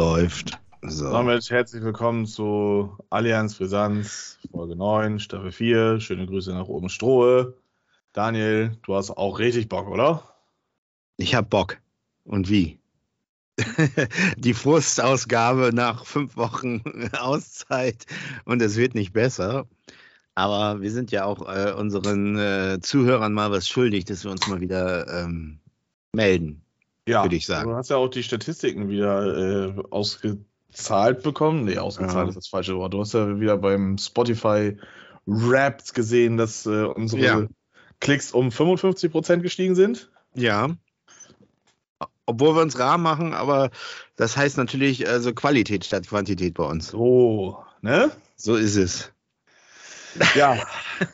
Läuft. So. Damit herzlich willkommen zu Allianz Brisanz, Folge 9, Staffel 4. Schöne Grüße nach oben Strohe. Daniel, du hast auch richtig Bock, oder? Ich hab Bock. Und wie? Die Frustausgabe nach fünf Wochen Auszeit und es wird nicht besser. Aber wir sind ja auch äh, unseren äh, Zuhörern mal was schuldig, dass wir uns mal wieder ähm, melden. Ja, Würde ich sagen. Du hast ja auch die Statistiken wieder äh, ausgezahlt bekommen. Nee, ausgezahlt Ja. ist das falsche Wort. Du hast ja wieder beim Spotify Raps gesehen, dass äh, unsere Ja. Klicks um 55% gestiegen sind. Ja. Obwohl wir uns rar machen, aber das heißt natürlich also Qualität statt Quantität bei uns. So, ne? So ist es. Ja,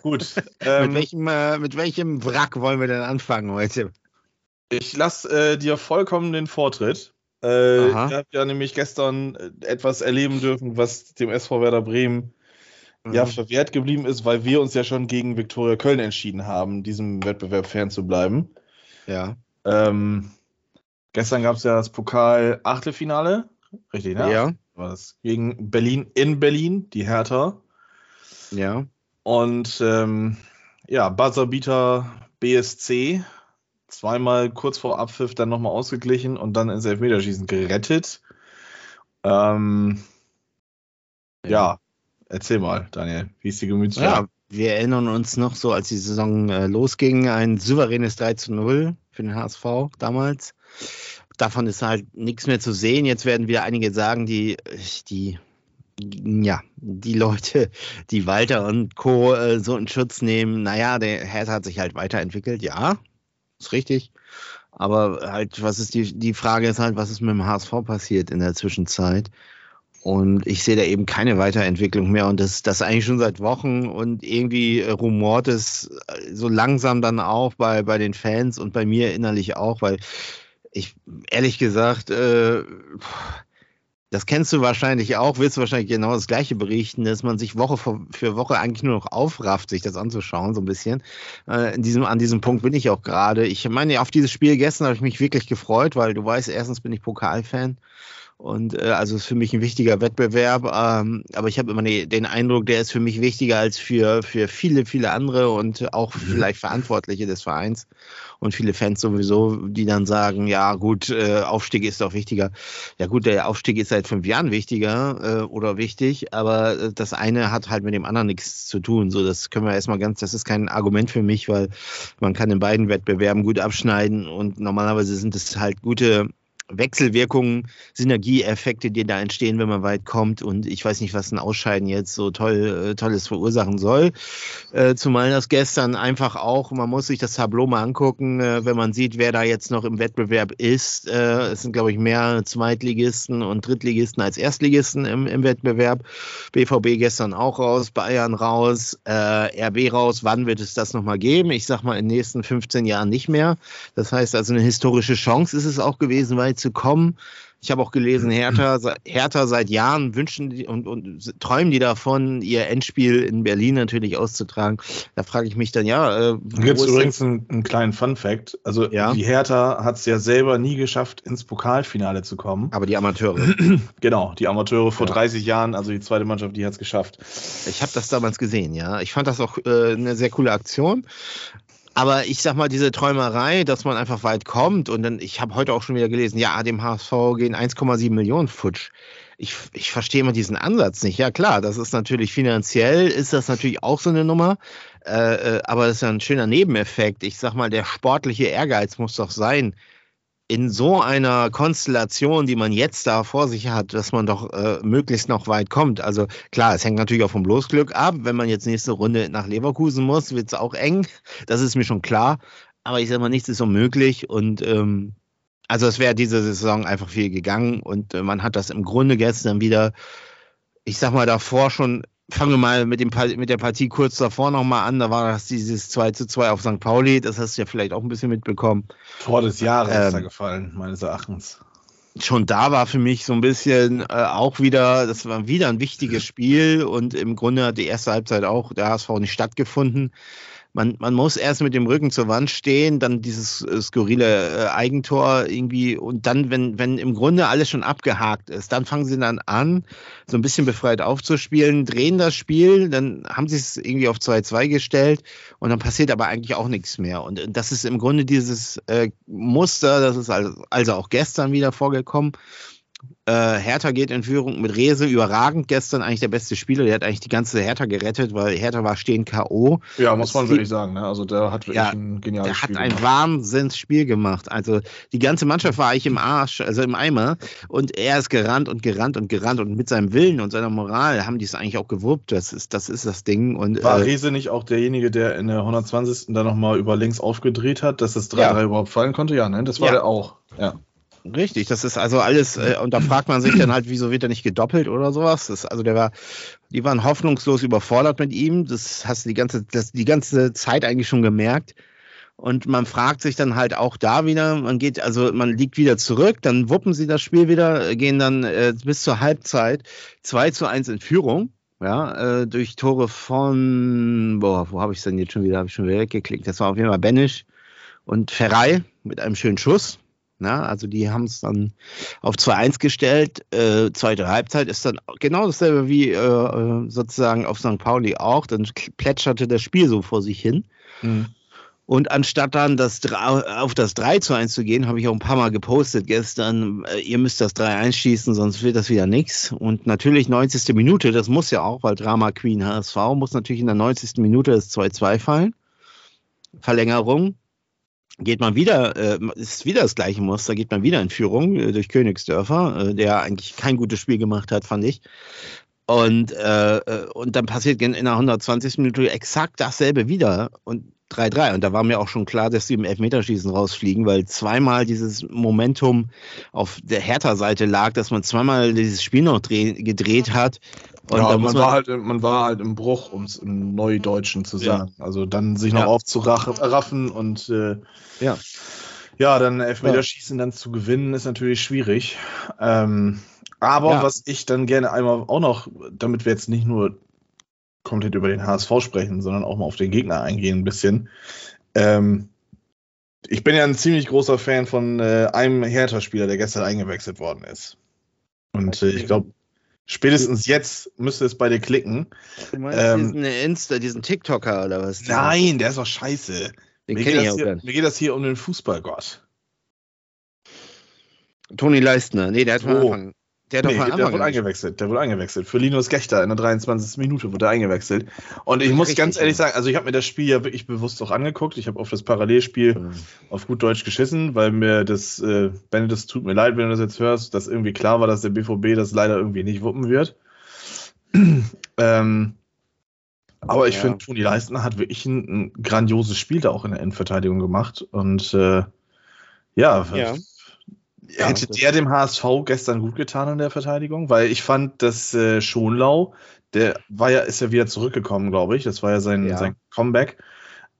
gut. Ähm, mit, welchem, äh, mit welchem Wrack wollen wir denn anfangen heute? Ich lasse äh, dir vollkommen den Vortritt. Äh, ich habe ja nämlich gestern äh, etwas erleben dürfen, was dem SV Werder Bremen ja Mhm. verwehrt geblieben ist, weil wir uns ja schon gegen Viktoria Köln entschieden haben, diesem Wettbewerb fernzubleiben. Ja. Ähm, gestern gab es ja das Pokal-Achtelfinale, richtig, ne? Ja. War das gegen Berlin in Berlin, die Hertha. Ja. Und ähm, ja, Buzzerbeater BSC, zweimal kurz vor Abpfiff dann nochmal ausgeglichen und dann ins Elfmeterschießen gerettet. Ähm, ja, erzähl mal, Daniel, wie ist die Gemütslage? Ja, wir erinnern uns noch so, als die Saison äh, losging, ein souveränes 3 zu 0 für den HSV damals. Davon ist halt nichts mehr zu sehen. Jetzt werden wieder einige sagen, die, die, ja, die Leute, die Walter und Co. Äh, so in Schutz nehmen, naja, der Hertha hat sich halt weiterentwickelt, ja, ist richtig. Aber halt, was ist die, die Frage ist halt, was ist mit dem HSV passiert in der Zwischenzeit? Und ich sehe da eben keine Weiterentwicklung mehr. Und das, das eigentlich schon seit Wochen. Und irgendwie äh, rumort es äh, so langsam dann auch bei, bei den Fans und bei mir innerlich auch, weil ich ehrlich gesagt, äh, das kennst du wahrscheinlich auch, willst du wahrscheinlich genau das Gleiche berichten, dass man sich Woche für, Woche eigentlich nur noch aufrafft, sich das anzuschauen, so ein bisschen. Äh, in diesem, an diesem Punkt bin ich auch gerade. Ich meine, auf dieses Spiel gestern habe ich mich wirklich gefreut, weil du weißt, erstens bin ich Pokalfan. Und äh, also ist für mich ein wichtiger Wettbewerb. Ähm, aber ich habe immer ne, den Eindruck, der ist für mich wichtiger als für, für viele, viele andere und auch vielleicht Verantwortliche des Vereins und viele Fans sowieso, die dann sagen, ja gut, äh, Aufstieg ist doch wichtiger. Ja gut, der Aufstieg ist seit fünf Jahren wichtiger äh, oder wichtig, aber äh, das eine hat halt mit dem anderen nichts zu tun. So, das können wir erstmal ganz, das ist kein Argument für mich, weil man kann in beiden Wettbewerben gut abschneiden und normalerweise sind es halt gute Wechselwirkungen, Synergieeffekte, die da entstehen, wenn man weit kommt. Und ich weiß nicht, was ein Ausscheiden jetzt so toll, äh, Tolles verursachen soll. Äh, zumal das gestern einfach auch, man muss sich das Tableau mal angucken, äh, wenn man sieht, wer da jetzt noch im Wettbewerb ist. Äh, es sind, glaube ich, mehr Zweitligisten und Drittligisten als Erstligisten im, im Wettbewerb. BVB gestern auch raus, Bayern raus, äh, RB raus. Wann wird es das nochmal geben? Ich sag mal in den nächsten 15 Jahren nicht mehr. Das heißt also, eine historische Chance ist es auch gewesen, weit zu kommen. Ich habe auch gelesen, Hertha, Hertha seit Jahren wünschen die und, und träumen die davon, ihr Endspiel in Berlin natürlich auszutragen. Da frage ich mich dann, ja, äh, Da gibt es übrigens einen, einen kleinen Fun-Fact. Also, Ja. die Hertha hat es ja selber nie geschafft, ins Pokalfinale zu kommen. aber die Amateure. Genau, die Amateure vor Ja. 30 Jahren, also die zweite Mannschaft, die hat es geschafft. Ich habe das damals gesehen, ja. Ich fand das auch äh, eine sehr coole Aktion. Aber ich sag mal, diese Träumerei, dass man einfach weit kommt und dann, ich habe heute auch schon wieder gelesen, ja, dem HSV gehen 1,7 Millionen futsch. Ich, ich verstehe immer diesen Ansatz nicht. Ja, klar, das ist natürlich finanziell, ist das natürlich auch so eine Nummer. Äh, äh, aber das ist ja ein schöner Nebeneffekt. Ich sag mal, der sportliche Ehrgeiz muss doch sein, in so einer Konstellation, die man jetzt da vor sich hat, dass man doch äh, möglichst noch weit kommt. Also klar, es hängt natürlich auch vom Bloßglück ab. Wenn man jetzt nächste Runde nach Leverkusen muss, wird es auch eng. Das ist mir schon klar. Aber ich sag mal, nichts ist unmöglich. Und ähm, also es wäre diese Saison einfach viel gegangen. Und äh, man hat das im Grunde gestern wieder, ich sag mal, davor schon fangen wir mal mit, dem, mit der Partie kurz davor nochmal an. Da war das dieses 2 zu 2 auf St. Pauli. Das hast du ja vielleicht auch ein bisschen mitbekommen. Tor des Jahres ist da Ähm, gefallen, meines Erachtens. Schon da war für mich so ein bisschen äh, auch wieder, das war wieder ein wichtiges Spiel und im Grunde hat die erste Halbzeit auch der HSV nicht stattgefunden. Man, man muss erst mit dem Rücken zur Wand stehen, dann dieses äh, skurrile äh, Eigentor irgendwie und dann, wenn, wenn im Grunde alles schon abgehakt ist, dann fangen sie dann an, so ein bisschen befreit aufzuspielen, drehen das Spiel, dann haben sie es irgendwie auf 2-2 gestellt und dann passiert aber eigentlich auch nichts mehr. Und das ist im Grunde dieses äh, Muster, das ist also, also auch gestern wieder vorgekommen. Äh, Hertha geht in Führung mit Rese, überragend gestern eigentlich der beste Spieler. Der hat eigentlich die ganze Hertha gerettet, weil Hertha war stehen K.O. Ja, muss man wirklich sagen. Ne? Also der hat wirklich ja, ein geniales Der hat Spiel ein gemacht. Wahnsinnsspiel gemacht. Also die ganze Mannschaft war eigentlich im Arsch, also im Eimer. Und er ist gerannt und gerannt und gerannt. Und mit seinem Willen und seiner Moral haben die es eigentlich auch gewuppt. Das ist das, ist das Ding. Und, War äh, Rese nicht auch derjenige, der in der 120. dann nochmal über links aufgedreht hat, dass das 3-3 Ja. überhaupt fallen konnte? Ja, ne? Das war Ja. der auch. Ja. Richtig, das ist also alles, äh, und da fragt man sich dann halt, wieso wird er nicht gedoppelt oder sowas. Das, also der war, die waren hoffnungslos überfordert mit ihm. Das hast du die ganze, das, die ganze Zeit eigentlich schon gemerkt. Und man fragt sich dann halt auch da wieder, man geht, also man liegt wieder zurück, dann wuppen sie das Spiel wieder, gehen dann äh, bis zur Halbzeit 2 zu 1 in Führung. Ja, äh, durch Tore von, boah, wo habe ich es denn jetzt schon wieder, habe ich schon wieder weggeklickt. Das war auf jeden Fall Benisch und Ferrei mit einem schönen Schuss. Na, also die haben es dann auf 2-1 gestellt. Äh, zweite Halbzeit ist dann genau dasselbe wie äh, äh, sozusagen auf St. Pauli auch. Dann plätscherte das Spiel so vor sich hin. Mhm. Und anstatt dann das, auf das 3 zu 1 zu gehen, habe ich auch ein paar Mal gepostet gestern, äh, ihr müsst das 3-1 schießen, sonst wird das wieder nix. Und natürlich 90. Minute, das muss ja auch, weil Drama Queen HSV muss natürlich in der 90. Minute das 2-2 fallen. Verlängerung. Geht man wieder, äh, ist wieder das gleiche Muster, geht man wieder in Führung äh, durch Königsdörfer, äh, der eigentlich kein gutes Spiel gemacht hat, fand ich. Und, äh, äh, und dann passiert in der 120. Minute exakt dasselbe wieder und 3-3. Und da war mir auch schon klar, dass sie im Elfmeterschießen rausfliegen, weil zweimal dieses Momentum auf der Hertha-Seite lag, dass man zweimal dieses Spiel noch dreh, gedreht hat. Und ja, man, muss war man, halt, man war halt im Bruch, um es im Neudeutschen zu Ja. sagen. Also dann sich noch Ja. aufzuraffen und äh, Ja. ja, dann Elfmeterschießen Ja. dann zu gewinnen, ist natürlich schwierig. Ähm, aber Ja. was ich dann gerne einmal auch noch, damit wir jetzt nicht nur komplett über den HSV sprechen, sondern auch mal auf den Gegner eingehen ein bisschen. Ähm, ich bin ja ein ziemlich großer Fan von äh, einem Hertha-Spieler, der gestern eingewechselt worden ist. Und äh, ich glaube, spätestens jetzt müsste es bei dir klicken. du meinst ähm, diesen Insta, diesen TikToker oder was? Nein, der ist doch scheiße. den Mir kenne geht, ich das auch hier, mir geht das hier um den Fußballgott. Toni Leistner. Nee, der hat Oh. Anfang. Der Nee, der wurde eingewechselt. Der wurde eingewechselt. Für Linus Gechter in der 23. Minute wurde er eingewechselt. Und ich muss Richtig, ganz ehrlich sagen, also ich habe mir das Spiel ja wirklich bewusst auch angeguckt. Ich habe auf das Parallelspiel gespielt. auf gut Deutsch geschissen, weil mir das, äh, Bennett, das tut mir leid, wenn du das jetzt hörst, dass irgendwie klar war, dass der BVB das leider irgendwie nicht wuppen wird. ähm, aber ich Ja. finde, Toni Leistner hat wirklich ein, ein grandioses Spiel da auch in der Endverteidigung gemacht. Und äh, ja, Ja. Ja, hätte der dem HSV gestern gut getan in der Verteidigung? Weil ich fand, dass äh, Schonlau, der war ja, ist ja wieder zurückgekommen, glaube ich. Das war ja sein, Ja. sein Comeback.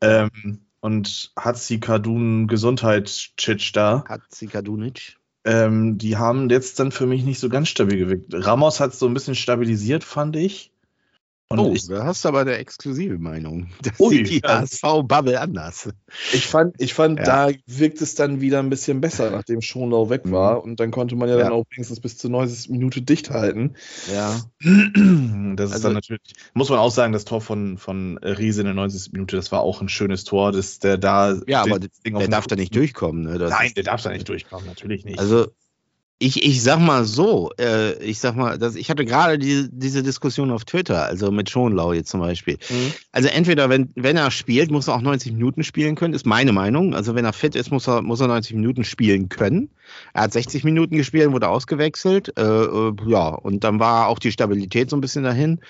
Ähm, und Hatzi Kadun Gesundheitschitsch da. Hat Sikadunic. Ähm, die haben jetzt dann für mich nicht so ganz stabil gewirkt. Ramos hat so ein bisschen stabilisiert, fand ich. Und Oh, ich, da hast du aber eine exklusive Meinung. Das Ui, sieht die ja. HSV-Bubble anders. ich fand, ich fand Ja. da wirkt es dann wieder ein bisschen besser, nachdem Schonlau weg Mhm. war. Und dann konnte man ja, Ja. dann auch wenigstens bis zur 90. Minute dicht halten. Ja. Das ist Also- dann natürlich, muss man auch sagen, das Tor von, von Riese in der 90. Minute, das war auch ein schönes Tor, dass der da. Ja, aber das Ding auf Der darf da nicht durchkommen. Ne? Nein, ist- der darf da nicht durchkommen, natürlich nicht. Also ich, ich sag mal so, äh, ich sag mal, dass ich hatte gerade die, diese Diskussion auf Twitter, also mit Schonlau jetzt zum Beispiel. Mhm. Also entweder, wenn, wenn er spielt, muss er auch 90 Minuten spielen können, ist meine Meinung. Also wenn er fit ist, muss er, muss er 90 Minuten spielen können. Er hat 60 Minuten gespielt, wurde ausgewechselt. Äh, äh, ja, und dann war auch die Stabilität so ein bisschen dahin.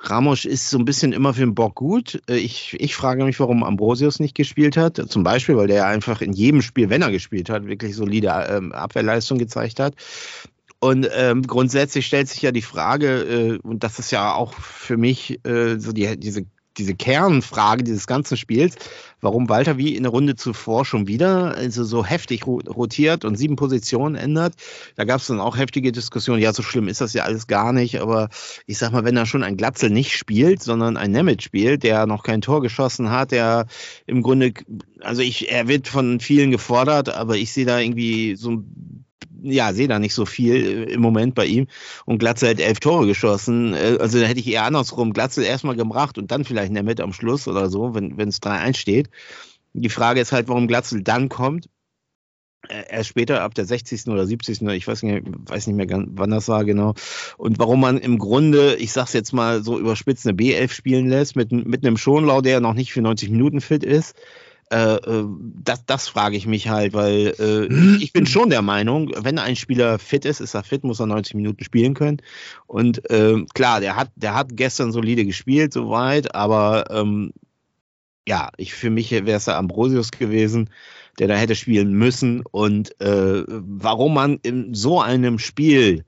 Ramos ist so ein bisschen immer für den Bock gut. Äh, Ich, ich frage mich, warum Ambrosius nicht gespielt hat. Zum Beispiel, weil der einfach in jedem Spiel, wenn er gespielt hat, wirklich solide ähm, Abwehrleistung gezeigt hat. Und ähm, grundsätzlich stellt sich ja die Frage, äh, und das ist ja auch für mich äh, so die, diese diese Kernfrage dieses ganzen Spiels, warum Walter wie in der Runde zuvor schon wieder also so heftig rotiert und sieben Positionen ändert. Da gab es dann auch heftige Diskussionen. Ja, so schlimm ist das ja alles gar nicht, aber ich sag mal, wenn er schon ein Glatzel nicht spielt, sondern ein Nemeth spielt, der noch kein Tor geschossen hat, der im Grunde, also ich, er wird von vielen gefordert, aber ich sehe da irgendwie so ein ja, sehe da nicht so viel äh, im Moment bei ihm. Und Glatzel hat elf Tore geschossen. Äh, also da hätte ich eher andersrum Glatzel erstmal gebracht und dann vielleicht in der Mitte am Schluss oder so, wenn es 3-1 steht. Die Frage ist halt, warum Glatzel dann kommt. Erst später, ab der 60. oder 70. ich weiß nicht, weiß nicht mehr, wann das war genau. Und warum man im Grunde, ich sag's jetzt mal so überspitzt, eine B11 spielen lässt mit, mit einem Schonlau, der noch nicht für 90 Minuten fit ist äh, äh, das, das frage ich mich halt, weil äh, ich bin schon der Meinung, wenn ein Spieler fit ist, ist er fit, muss er 90 Minuten spielen können. Und äh, klar, der hat, der hat gestern solide gespielt, soweit, aber ähm, ja, ich für mich wäre es der Ambrosius gewesen, der da hätte spielen müssen. Und äh, warum man in so einem Spiel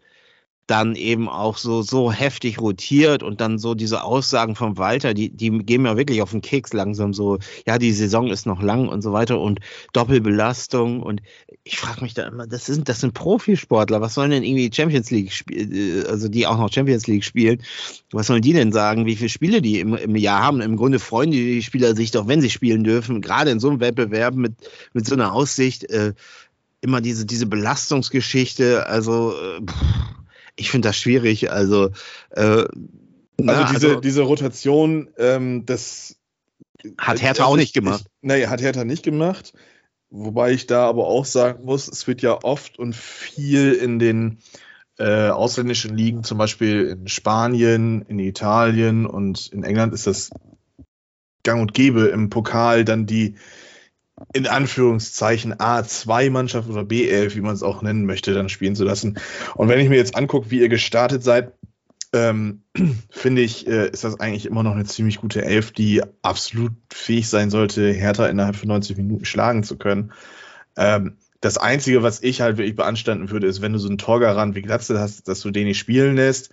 dann eben auch so, so heftig rotiert und dann so diese Aussagen von Walter, die, die gehen mir wirklich auf den Keks langsam so, ja, die Saison ist noch lang und so weiter und Doppelbelastung und ich frage mich da immer, das sind, das sind Profisportler, was sollen denn irgendwie Champions League spielen, äh, also die auch noch Champions League spielen, was sollen die denn sagen, wie viele Spiele die im, im Jahr haben? Im Grunde freuen die Spieler sich doch, wenn sie spielen dürfen, gerade in so einem Wettbewerb mit, mit so einer Aussicht, äh, immer diese, diese Belastungsgeschichte, also äh, pff, ich finde das schwierig. Also, äh, na, also, diese, also, diese Rotation, ähm, das hat Hertha auch nicht gemacht. Nee, hat Hertha nicht gemacht. Wobei ich da aber auch sagen muss, es wird ja oft und viel in den äh, ausländischen Ligen, zum Beispiel in Spanien, in Italien und in England ist das gang und gäbe im Pokal dann die in Anführungszeichen A2-Mannschaft oder B11, wie man es auch nennen möchte, dann spielen zu lassen. Und wenn ich mir jetzt angucke, wie ihr gestartet seid, ähm, finde ich, äh, ist das eigentlich immer noch eine ziemlich gute Elf, die absolut fähig sein sollte, Hertha innerhalb von 90 Minuten schlagen zu können. Ähm, das Einzige, was ich halt wirklich beanstanden würde, ist, wenn du so einen Torgarant wie Glatzel hast, dass du den nicht spielen lässt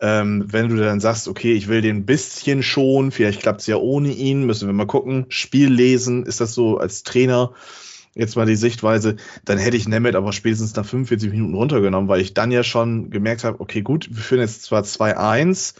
ähm, wenn du dann sagst, okay, ich will den ein bisschen schon, vielleicht klappt es ja ohne ihn, müssen wir mal gucken. Spiel lesen, ist das so als Trainer jetzt mal die Sichtweise, dann hätte ich Nemeth aber spätestens nach 45 Minuten runtergenommen, weil ich dann ja schon gemerkt habe, okay, gut, wir führen jetzt zwar 2-1,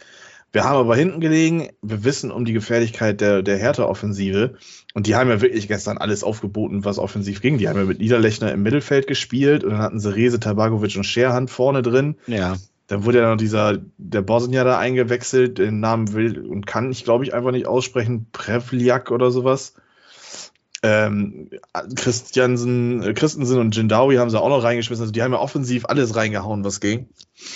wir haben aber hinten gelegen, wir wissen um die Gefährlichkeit der, der Hertha-Offensive und die haben ja wirklich gestern alles aufgeboten, was offensiv ging. Die haben ja mit Niederlechner im Mittelfeld gespielt und dann hatten sie Rese, Tabagovic und Scherhand vorne drin. Ja. Dann wurde ja noch dieser, der Bosnier da eingewechselt, den Namen will und kann ich, glaube ich, einfach nicht aussprechen. Prevliak oder sowas. Ähm, Christiansen, äh, Christensen und Jindawi haben sie auch noch reingeschmissen. Also die haben ja offensiv alles reingehauen, was ging.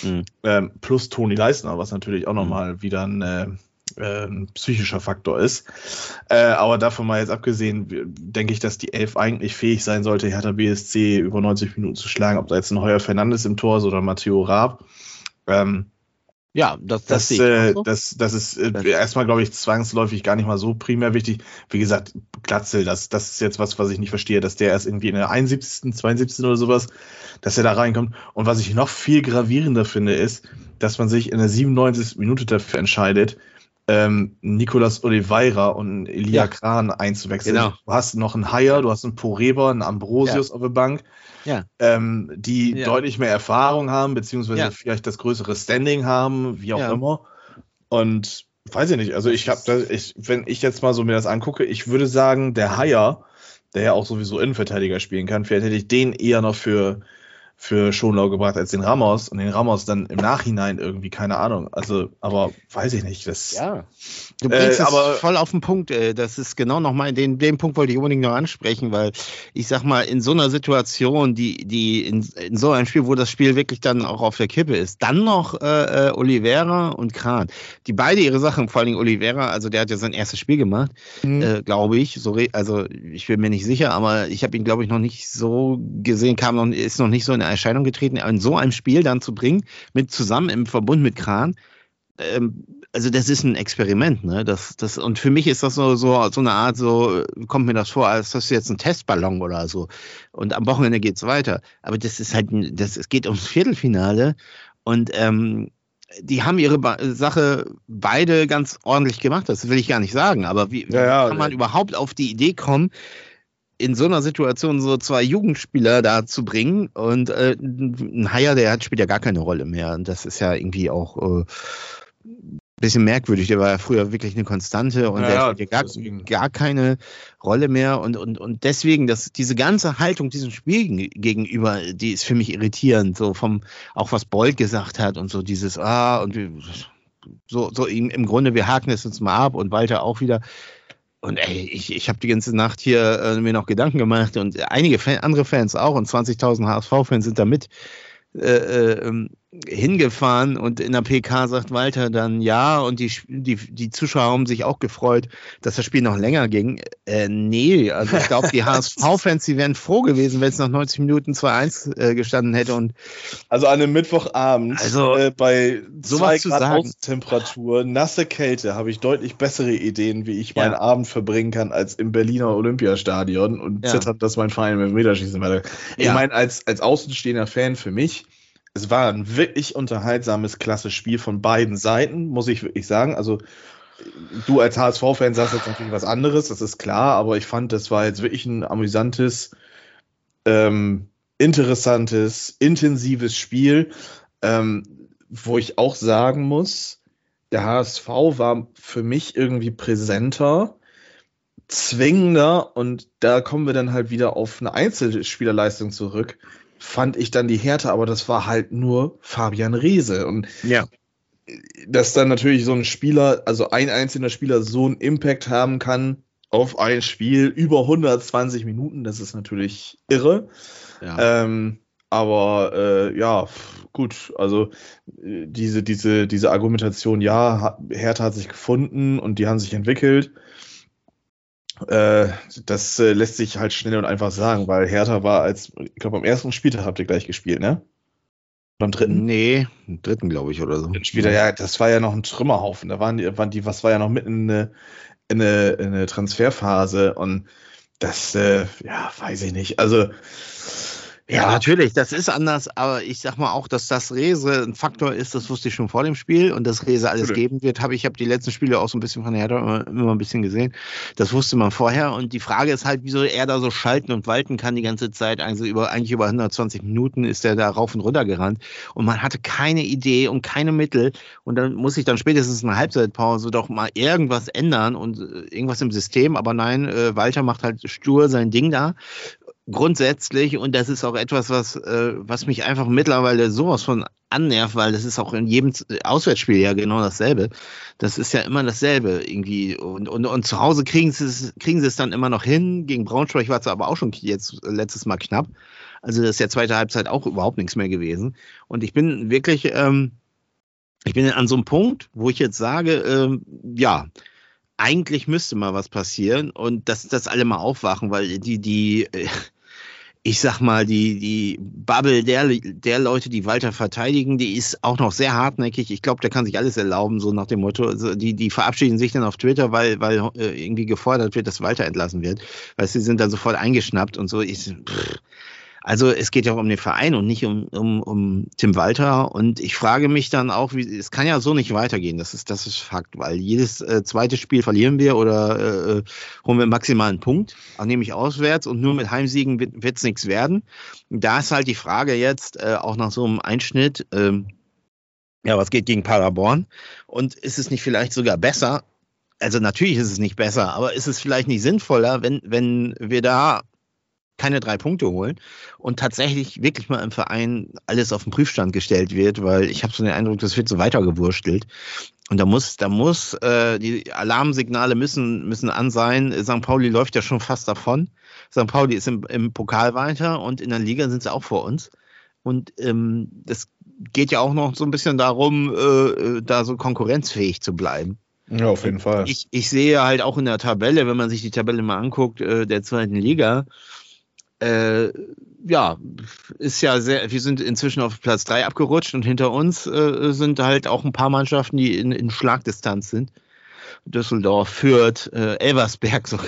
Mhm. Ähm, plus Toni Leisner, was natürlich auch mhm. nochmal wieder ein, äh, äh, ein psychischer Faktor ist. Äh, aber davon mal jetzt abgesehen, denke ich, dass die Elf eigentlich fähig sein sollte, Hertha BSC über 90 Minuten zu schlagen. Ob da jetzt ein Heuer Fernandes im Tor ist oder Matteo Raab. Ähm, ja, das, das, das, äh, so. das, das ist äh, erstmal, glaube ich, zwangsläufig gar nicht mal so primär wichtig. Wie gesagt, Glatzel, das, das ist jetzt was, was ich nicht verstehe, dass der erst irgendwie in der 71., 72. oder sowas, dass er da reinkommt. Und was ich noch viel gravierender finde, ist, dass man sich in der 97. Minute dafür entscheidet, ähm, Nicolas Oliveira und Elia ja. Kran einzuwechseln. Genau. Du hast noch einen Haier, du hast einen Poreba, einen Ambrosius ja. auf der Bank ja. ähm, die deutlich mehr Erfahrung haben, beziehungsweise vielleicht das größere Standing haben, wie auch immer. Und weiß ich nicht, also ich habe wenn ich jetzt mal so mir das angucke, ich würde sagen, der Haier, der ja auch sowieso Innenverteidiger spielen kann, vielleicht hätte ich den eher noch für für Schonlau gebracht als den Ramos und den Ramos dann im Nachhinein irgendwie, keine Ahnung. Also, aber weiß ich nicht. Das, ja. Du bringst äh, aber, es voll auf den Punkt. Äh, das ist genau nochmal, den, den Punkt wollte ich unbedingt noch ansprechen, weil ich sag mal, in so einer Situation, die, die in, in so einem Spiel, wo das Spiel wirklich dann auch auf der Kippe ist, dann noch äh, äh Oliveira und Kran, die beide ihre Sachen, vor allem Oliveira, also der hat ja sein erstes Spiel gemacht, mhm. äh, glaube ich. So, also ich bin mir nicht sicher, aber ich habe ihn, glaube ich, noch nicht so gesehen, kam noch, ist noch nicht so in der Erscheinung getreten, in so einem Spiel dann zu bringen, mit zusammen im Verbund mit Kran. Ähm, also das ist ein Experiment, ne? Das, das, und für mich ist das so, so, so eine Art, so kommt mir das vor, als das jetzt ein Testballon oder so. Und am Wochenende geht es weiter. Aber das ist halt, das, es geht ums Viertelfinale und ähm, die haben ihre ba Sache beide ganz ordentlich gemacht, das will ich gar nicht sagen, aber wie, ja, ja, kann man ja. überhaupt auf die Idee kommen, in so einer Situation so zwei Jugendspieler da zu bringen und äh, ein Haier, der hat, spielt ja gar keine Rolle mehr und das ist ja irgendwie auch äh, bisschen merkwürdig. Der war ja früher wirklich eine Konstante und ja, der spielt ja gar, gar keine Rolle mehr. Und, und, und deswegen, dass diese ganze Haltung diesem Spiel gegenüber, die ist für mich irritierend. So vom, auch was Bolt gesagt hat und so dieses, ah, und so, so im, im Grunde, wir haken es uns mal ab und Walter auch wieder. Und ey, ich, ich habe die ganze Nacht hier äh, mir noch Gedanken gemacht und einige Fan, andere Fans auch und 20.000 HSV-Fans sind da mit. Äh, äh, ähm, hingefahren und in der PK sagt Walter dann ja und die, die, die Zuschauer haben sich auch gefreut, dass das Spiel noch länger ging. Äh, nee, also ich glaube, die HSV-Fans, die wären froh gewesen, wenn es nach 90 Minuten 2-1 äh, gestanden hätte. Und also an einem Mittwochabend also, äh, bei zwei Grad Außentemperatur, nasse Kälte, habe ich deutlich bessere Ideen, wie ich meinen ja. Abend verbringen kann, als im Berliner Olympiastadion und ja. zittert, dass mein Verein mit dem Meterschießen weiter. Ich ja. meine, als, als außenstehender Fan für mich, es war ein wirklich unterhaltsames, klasse Spiel von beiden Seiten, muss ich wirklich sagen. Also du als HSV-Fan sagst jetzt natürlich was anderes, das ist klar, aber ich fand, das war jetzt wirklich ein amüsantes, ähm, interessantes, intensives Spiel, ähm, wo ich auch sagen muss, der HSV war für mich irgendwie präsenter, zwingender und da kommen wir dann halt wieder auf eine Einzelspielerleistung zurück fand ich dann die Härte, aber das war halt nur Fabian Reese. Und ja. dass dann natürlich so ein Spieler, also ein einzelner Spieler so einen Impact haben kann auf ein Spiel über 120 Minuten, das ist natürlich irre. Ja. Ähm, aber äh, ja, gut, also äh, diese, diese, diese Argumentation, ja, Hertha hat sich gefunden und die haben sich entwickelt. Äh, das äh, lässt sich halt schnell und einfach sagen, weil Hertha war als, ich glaube, am ersten Spieltag habt ihr gleich gespielt, ne? Oder am dritten? Nee, am dritten, glaube ich, oder so. Spieler, ja, das war ja noch ein Trümmerhaufen. Da waren die, waren die was war ja noch mitten in eine, in eine, in eine Transferphase und das, äh, ja, weiß ich nicht. Also, ja, natürlich, das ist anders, aber ich sag mal auch, dass das Rese ein Faktor ist, das wusste ich schon vor dem Spiel und dass Rese alles natürlich. geben wird, habe ich habe die letzten Spiele auch so ein bisschen von Hertha immer, immer, ein bisschen gesehen. Das wusste man vorher und die Frage ist halt, wieso er da so schalten und walten kann die ganze Zeit, also über eigentlich über 120 Minuten ist er da rauf und runter gerannt und man hatte keine Idee und keine Mittel und dann muss ich dann spätestens eine Halbzeitpause doch mal irgendwas ändern und äh, irgendwas im System, aber nein, äh, Walter macht halt stur sein Ding da grundsätzlich, und das ist auch etwas, was, äh, was mich einfach mittlerweile sowas von annervt, weil das ist auch in jedem Auswärtsspiel ja genau dasselbe. Das ist ja immer dasselbe irgendwie. Und, und, und zu Hause kriegen sie, es, kriegen sie es dann immer noch hin. Gegen Braunschweig war es aber auch schon jetzt letztes Mal knapp. Also das ist ja zweite Halbzeit auch überhaupt nichts mehr gewesen. Und ich bin wirklich, ähm, ich bin an so einem Punkt, wo ich jetzt sage, ähm, ja, eigentlich müsste mal was passieren und dass das alle mal aufwachen, weil die, die, äh, ich sag mal, die, die Bubble der, der Leute, die Walter verteidigen, die ist auch noch sehr hartnäckig. Ich glaube, der kann sich alles erlauben, so nach dem Motto. Also die, die verabschieden sich dann auf Twitter, weil, weil äh, irgendwie gefordert wird, dass Walter entlassen wird. Weil sie sind dann sofort eingeschnappt und so. Ich, pff, also es geht ja auch um den Verein und nicht um, um, um Tim Walter. Und ich frage mich dann auch, wie, es kann ja so nicht weitergehen. Das ist, das ist Fakt, weil jedes äh, zweite Spiel verlieren wir oder äh, holen wir maximal einen Punkt, nämlich auswärts und nur mit Heimsiegen wird es nichts werden. Da ist halt die Frage jetzt, äh, auch nach so einem Einschnitt, ähm, ja, was geht gegen Paderborn? Und ist es nicht vielleicht sogar besser, also natürlich ist es nicht besser, aber ist es vielleicht nicht sinnvoller, wenn, wenn wir da keine drei Punkte holen und tatsächlich wirklich mal im Verein alles auf den Prüfstand gestellt wird, weil ich habe so den Eindruck, das wird so weitergewurstelt. Und da muss, da muss, äh, die Alarmsignale müssen, müssen an sein. St. Pauli läuft ja schon fast davon. St. Pauli ist im, im Pokal weiter und in der Liga sind sie auch vor uns. Und ähm, das geht ja auch noch so ein bisschen darum, äh, äh da so konkurrenzfähig zu bleiben. Ja, auf jeden Fall. Ich, ich sehe halt auch in der Tabelle, wenn man sich die Tabelle mal anguckt, äh, der zweiten Liga, äh, ja, ist ja sehr, wir sind inzwischen auf Platz 3 abgerutscht und hinter uns äh, sind halt auch ein paar Mannschaften, die in, in Schlagdistanz sind. Düsseldorf, Fürth, äh, Elversberg sogar.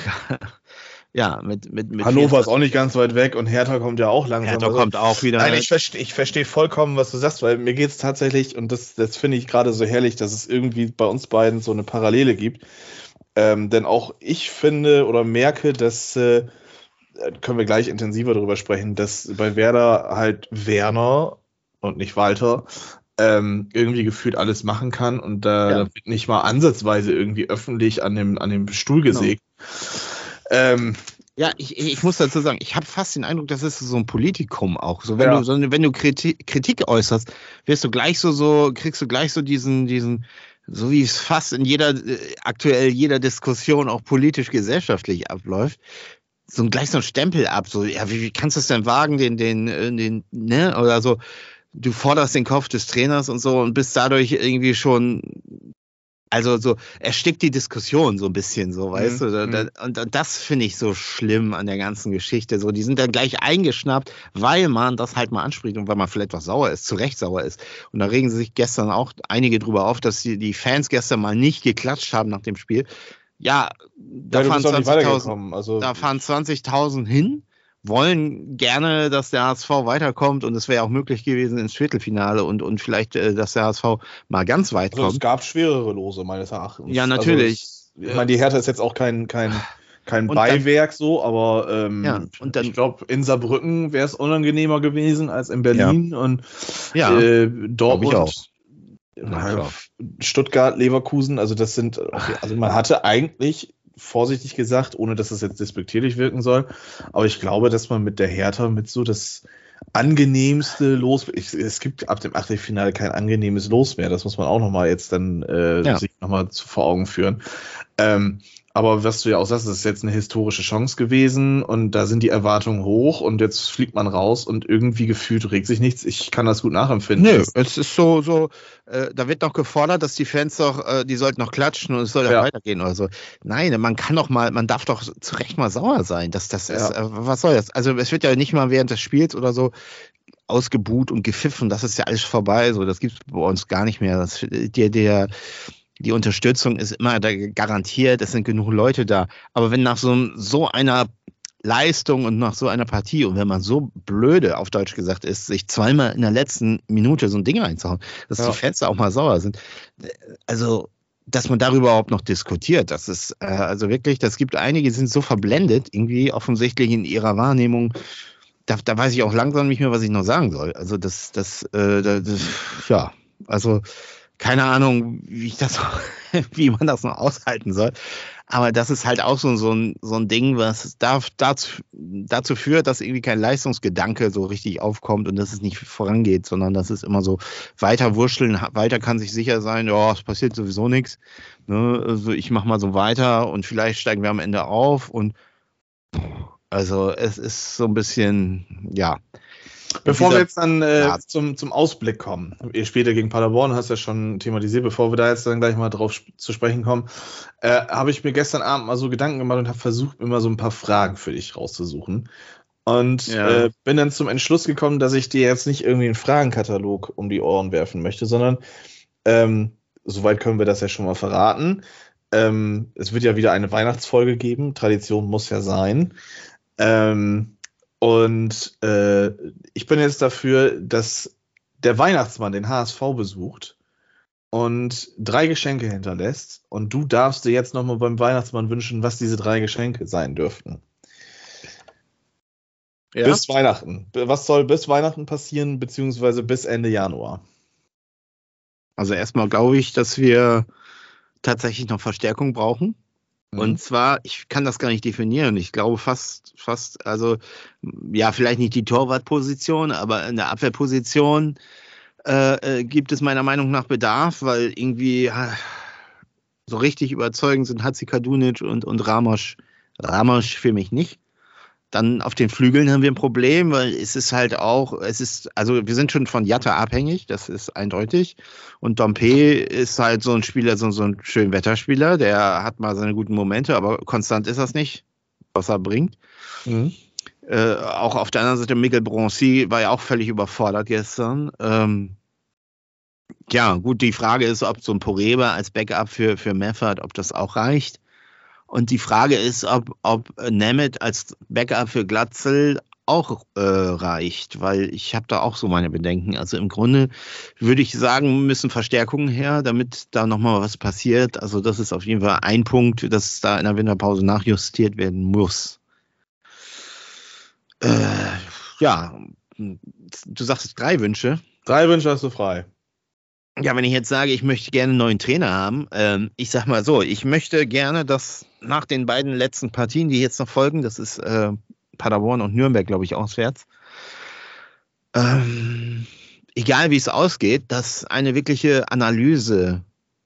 Ja, mit, mit, mit Hannover ist auch nicht ganz weit weg und Hertha kommt ja auch langsam. Hertha also, kommt auch wieder. Nein, ich verstehe ich versteh vollkommen, was du sagst, weil mir geht es tatsächlich, und das, das finde ich gerade so herrlich, dass es irgendwie bei uns beiden so eine Parallele gibt. Ähm, denn auch ich finde oder merke, dass, äh, können wir gleich intensiver darüber sprechen, dass bei Werder halt Werner und nicht Walter ähm, irgendwie gefühlt alles machen kann und da, ja. wird nicht mal ansatzweise irgendwie öffentlich an dem, an dem Stuhl genau. gesägt. Genau. Ähm, ja, ich, ich muss dazu sagen, ich habe fast den Eindruck, das ist so ein Politikum auch. So, wenn ja. du, so, wenn du Kritik, Kritik äußerst, wirst du gleich so, so, kriegst du gleich so diesen, diesen, so wie es fast in jeder, äh, aktuell jeder Diskussion auch politisch gesellschaftlich abläuft, so gleich so ein Stempel ab. So, ja, wie, wie kannst du es denn wagen, den, den, äh, den, ne, oder so, du forderst den Kopf des Trainers und so und bist dadurch irgendwie schon also so erstickt die Diskussion so ein bisschen so, weißt mhm. du? Mhm. Und, und das finde ich so schlimm an der ganzen Geschichte. So, die sind dann gleich eingeschnappt, weil man das halt mal anspricht und weil man vielleicht was sauer ist, zu Recht sauer ist. Und da regen sie sich gestern auch einige drüber auf, dass die, die Fans gestern mal nicht geklatscht haben nach dem Spiel. Ja, da ja, fahren 20.000 also, da fahren 20.000 hin wollen gerne, dass der HSV weiterkommt und es wäre auch möglich gewesen ins Viertelfinale und, und vielleicht, äh, dass der HSV mal ganz weit also kommt. Es gab schwerere Lose meines Erachtens. Ja, natürlich. Also, ich meine, die Hertha ist jetzt auch kein, kein, kein Beiwerk dann, so, aber ähm, ja, und dann, ich glaube, in Saarbrücken wäre es unangenehmer gewesen als in Berlin ja. und ja, äh, Dortmund. Stuttgart, Leverkusen, also das sind, also man hatte eigentlich vorsichtig gesagt, ohne dass es jetzt despektierlich wirken soll. Aber ich glaube, dass man mit der Hertha mit so das angenehmste Los. Ich, es gibt ab dem Achtelfinale kein angenehmes Los mehr. Das muss man auch nochmal jetzt dann äh, ja. sich nochmal vor Augen führen. Ähm, aber was du ja auch sagst, das ist jetzt eine historische Chance gewesen und da sind die Erwartungen hoch und jetzt fliegt man raus und irgendwie gefühlt regt sich nichts. Ich kann das gut nachempfinden. Nö, es ist so, so, äh, da wird noch gefordert, dass die Fans doch, äh, die sollten noch klatschen und es soll ja weitergehen oder so. Nein, man kann doch mal, man darf doch zu Recht mal sauer sein. dass das ist, äh, was soll das? Also es wird ja nicht mal während des Spiels oder so ausgebuht und gepfiffen, das ist ja alles vorbei. So, das gibt es bei uns gar nicht mehr. Das, der, der, die Unterstützung ist immer da garantiert, es sind genug Leute da. Aber wenn nach so, so einer Leistung und nach so einer Partie und wenn man so blöde, auf Deutsch gesagt ist, sich zweimal in der letzten Minute so ein Ding reinzuhauen, dass ja. die Fans auch mal sauer sind. Also, dass man darüber überhaupt noch diskutiert, das ist äh, also wirklich, das gibt einige, die sind so verblendet, irgendwie offensichtlich in ihrer Wahrnehmung. Da, da weiß ich auch langsam nicht mehr, was ich noch sagen soll. Also das, das, äh, das ja, also keine Ahnung, wie ich das, wie man das noch aushalten soll. Aber das ist halt auch so, so, ein, so ein Ding, was darf, dazu, dazu führt, dass irgendwie kein Leistungsgedanke so richtig aufkommt und dass es nicht vorangeht, sondern dass es immer so weiter wurschteln, weiter kann sich sicher sein, ja, es passiert sowieso nichts. Ne? Also ich mache mal so weiter und vielleicht steigen wir am Ende auf und also es ist so ein bisschen, ja, Bevor wir jetzt dann äh, ja. zum, zum Ausblick kommen, ihr später gegen Paderborn, hast du ja schon thematisiert, bevor wir da jetzt dann gleich mal drauf zu sprechen kommen, äh, habe ich mir gestern Abend mal so Gedanken gemacht und habe versucht, immer so ein paar Fragen für dich rauszusuchen. Und ja. äh, bin dann zum Entschluss gekommen, dass ich dir jetzt nicht irgendwie einen Fragenkatalog um die Ohren werfen möchte, sondern ähm, soweit können wir das ja schon mal verraten. Ähm, es wird ja wieder eine Weihnachtsfolge geben. Tradition muss ja sein. Ähm, und äh, ich bin jetzt dafür, dass der Weihnachtsmann den HSV besucht und drei Geschenke hinterlässt. Und du darfst dir jetzt nochmal beim Weihnachtsmann wünschen, was diese drei Geschenke sein dürften. Ja. Bis Weihnachten. Was soll bis Weihnachten passieren, beziehungsweise bis Ende Januar? Also erstmal glaube ich, dass wir tatsächlich noch Verstärkung brauchen. Mhm. Und zwar, ich kann das gar nicht definieren. Ich glaube fast, fast, also ja, vielleicht nicht die Torwartposition, aber in der Abwehrposition äh, äh, gibt es meiner Meinung nach Bedarf, weil irgendwie so richtig überzeugend sind Hatzi Kadunic und, und Ramos, Ramos für mich nicht. Dann auf den Flügeln haben wir ein Problem, weil es ist halt auch, es ist, also wir sind schon von Jatta abhängig, das ist eindeutig. Und Dompe ist halt so ein Spieler, so, so ein schön Wetterspieler, der hat mal seine guten Momente, aber konstant ist das nicht, was er bringt. Mhm. Äh, auch auf der anderen Seite, Miguel Bronzi war ja auch völlig überfordert gestern. Ähm, ja, gut, die Frage ist, ob so ein Poreba als Backup für, für Meffert, ob das auch reicht. Und die Frage ist, ob, ob Nemeth als Backup für Glatzel auch äh, reicht, weil ich habe da auch so meine Bedenken. Also im Grunde würde ich sagen, müssen Verstärkungen her, damit da nochmal was passiert. Also das ist auf jeden Fall ein Punkt, dass da in der Winterpause nachjustiert werden muss. Äh, ja, du sagst drei Wünsche. Drei Wünsche hast du frei. Ja, wenn ich jetzt sage, ich möchte gerne einen neuen Trainer haben, ähm, ich sag mal so, ich möchte gerne, dass nach den beiden letzten Partien, die jetzt noch folgen, das ist äh, Paderborn und Nürnberg, glaube ich, auswärts, ähm, egal wie es ausgeht, dass eine wirkliche Analyse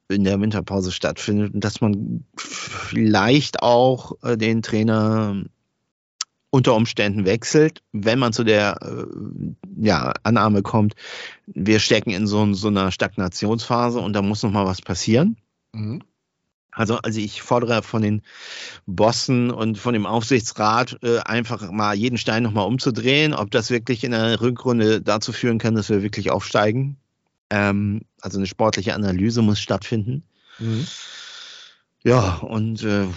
in der Winterpause stattfindet und dass man vielleicht auch äh, den Trainer unter Umständen wechselt, wenn man zu der äh, ja, Annahme kommt, wir stecken in so, so, einer Stagnationsphase und da muss noch mal was passieren. Mhm. Also, also ich fordere von den Bossen und von dem Aufsichtsrat äh, einfach mal jeden Stein noch mal umzudrehen, ob das wirklich in der Rückrunde dazu führen kann, dass wir wirklich aufsteigen. Ähm, also eine sportliche Analyse muss stattfinden. Mhm. Ja, und äh,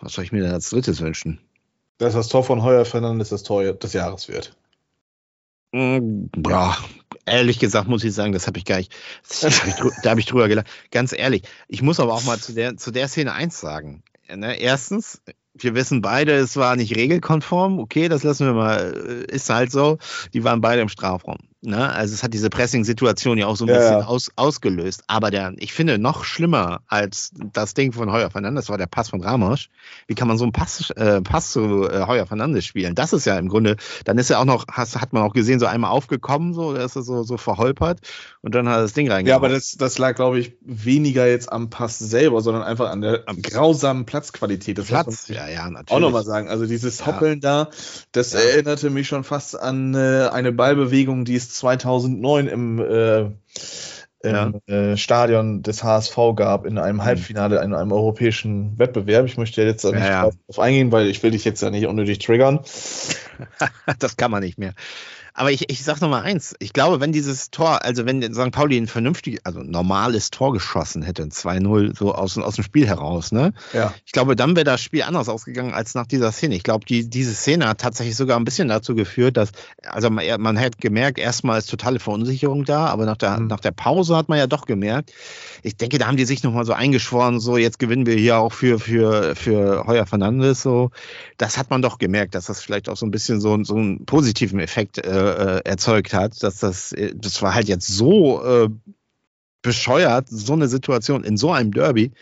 was soll ich mir denn als drittes wünschen? Dass das Tor von Heuer Fernandes das Tor des Jahres wird. Mm, ja, ehrlich gesagt muss ich sagen, das habe ich gar nicht. Hab ich, da habe ich drüber gelacht. Ganz ehrlich. Ich muss aber auch mal zu der, zu der Szene eins sagen. Ne, erstens, wir wissen beide, es war nicht regelkonform. Okay, das lassen wir mal. Ist halt so. Die waren beide im Strafraum. Ne? Also es hat diese Pressing-Situation ja auch so ein ja, bisschen ja. Aus, ausgelöst. Aber der, ich finde, noch schlimmer als das Ding von Heuer Fernandes war der Pass von Ramos. Wie kann man so einen Pass, äh, Pass zu äh, Heuer Fernandes spielen? Das ist ja im Grunde, dann ist er auch noch, hast, hat man auch gesehen, so einmal aufgekommen, so, da ist er so, so verholpert und dann hat er das Ding reingemacht. Ja, aber das, das lag, glaube ich, weniger jetzt am Pass selber, sondern einfach an der am grausamen Platzqualität. Das Platz, ja, ja, natürlich. Auch nochmal sagen. Also dieses Hoppeln ja. da, das erinnerte mich schon fast an äh, eine Ballbewegung, die es 2009 im, äh, im ja. äh, Stadion des HSV gab, in einem mhm. Halbfinale, in einem europäischen Wettbewerb. Ich möchte jetzt da nicht ja, drauf eingehen, weil ich will dich jetzt ja nicht unnötig triggern. das kann man nicht mehr. Aber ich, ich sag noch mal eins. Ich glaube, wenn dieses Tor, also wenn St. Pauli ein vernünftig, also normales Tor geschossen hätte, 2-0 so aus, aus dem Spiel heraus, ne? Ja. Ich glaube, dann wäre das Spiel anders ausgegangen als nach dieser Szene. Ich glaube, die, diese Szene hat tatsächlich sogar ein bisschen dazu geführt, dass, also man, man hat gemerkt, erstmal ist totale Verunsicherung da, aber nach der, mhm. nach der Pause hat man ja doch gemerkt, ich denke, da haben die sich nochmal so eingeschworen, so jetzt gewinnen wir hier auch für, für, für Heuer Fernandes, so. Das hat man doch gemerkt, dass das vielleicht auch so ein bisschen so, so einen positiven Effekt äh, äh, erzeugt hat, dass das, äh, das war halt jetzt so äh, bescheuert, so eine Situation in so einem Derby.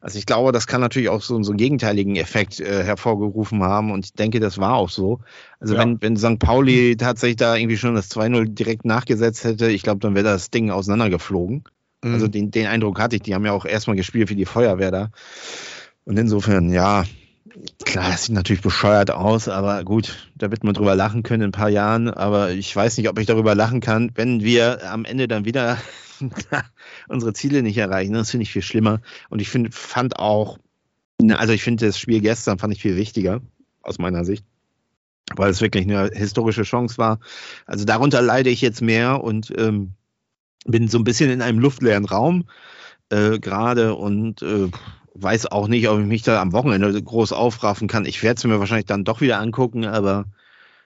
Also ich glaube, das kann natürlich auch so, so einen gegenteiligen Effekt äh, hervorgerufen haben und ich denke, das war auch so. Also ja. wenn, wenn St. Pauli tatsächlich da irgendwie schon das 2-0 direkt nachgesetzt hätte, ich glaube, dann wäre das Ding auseinandergeflogen. Mhm. Also den, den Eindruck hatte ich, die haben ja auch erstmal gespielt für die Feuerwehr da. Und insofern, ja, Klar, das sieht natürlich bescheuert aus, aber gut, da wird man drüber lachen können in ein paar Jahren. Aber ich weiß nicht, ob ich darüber lachen kann, wenn wir am Ende dann wieder unsere Ziele nicht erreichen. Das finde ich viel schlimmer. Und ich find, fand auch, also ich finde das Spiel gestern fand ich viel wichtiger, aus meiner Sicht, weil es wirklich eine historische Chance war. Also darunter leide ich jetzt mehr und ähm, bin so ein bisschen in einem luftleeren Raum äh, gerade und äh, weiß auch nicht, ob ich mich da am Wochenende groß aufraffen kann. Ich werde es mir wahrscheinlich dann doch wieder angucken, aber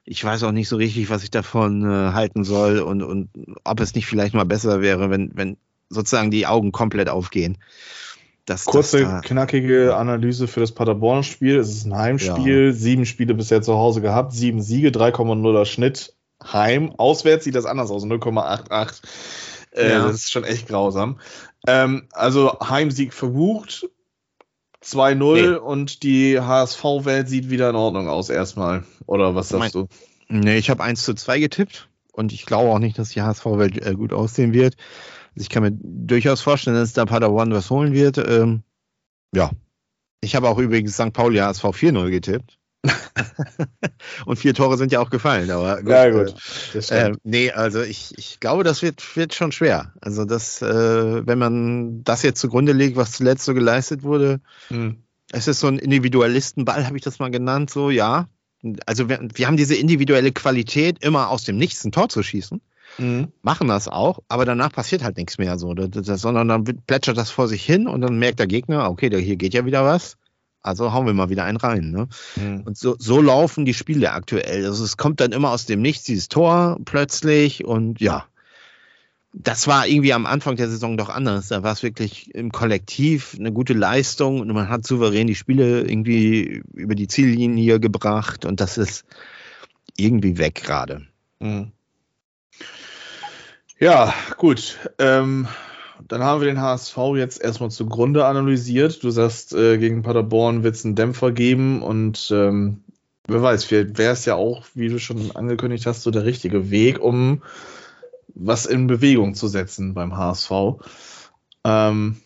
ich weiß auch nicht so richtig, was ich davon äh, halten soll und, und ob es nicht vielleicht mal besser wäre, wenn, wenn sozusagen die Augen komplett aufgehen. Das, Kurze, das da knackige Analyse für das Paderborn-Spiel. Es ist ein Heimspiel, ja. sieben Spiele bisher zu Hause gehabt, sieben Siege, 3,0er Schnitt. Heim. Auswärts sieht das anders aus, 0,88. Äh, ja. Das ist schon echt grausam. Ähm, also Heimsieg verbucht, 2-0 nee. und die HSV-Welt sieht wieder in Ordnung aus erstmal. Oder was sagst mein, du? Nee, ich habe 1 zu 2 getippt und ich glaube auch nicht, dass die HSV-Welt äh, gut aussehen wird. Also ich kann mir durchaus vorstellen, dass da Padawan was holen wird. Ähm, ja. Ich habe auch übrigens St. Pauli HSV 4-0 getippt. und vier Tore sind ja auch gefallen, aber gut. Ja, gut. Äh, nee, also ich, ich glaube, das wird, wird schon schwer. Also das, äh, wenn man das jetzt zugrunde legt, was zuletzt so geleistet wurde, hm. es ist so ein Individualistenball, habe ich das mal genannt, so, ja. Also wir, wir haben diese individuelle Qualität, immer aus dem Nichts ein Tor zu schießen. mhm. machen das auch, aber danach passiert halt nichts mehr so, das, das, sondern dann plätschert das vor sich hin und dann merkt der Gegner, okay, hier geht ja wieder was. Also hauen wir mal wieder einen rein. Ne? Mhm. Und so, so laufen die Spiele aktuell. Also es kommt dann immer aus dem Nichts, dieses Tor plötzlich und ja, das war irgendwie am Anfang der Saison doch anders. Da war es wirklich im Kollektiv eine gute Leistung und man hat souverän die Spiele irgendwie über die Ziellinie gebracht und das ist irgendwie weg gerade. Mhm. Ja, gut. Ähm, dann haben wir den HSV jetzt erstmal zugrunde analysiert. Du sagst, äh, gegen Paderborn wird es einen Dämpfer geben und ähm, wer weiß, wäre es ja auch, wie du schon angekündigt hast, so der richtige Weg, um was in Bewegung zu setzen beim HSV. Ähm,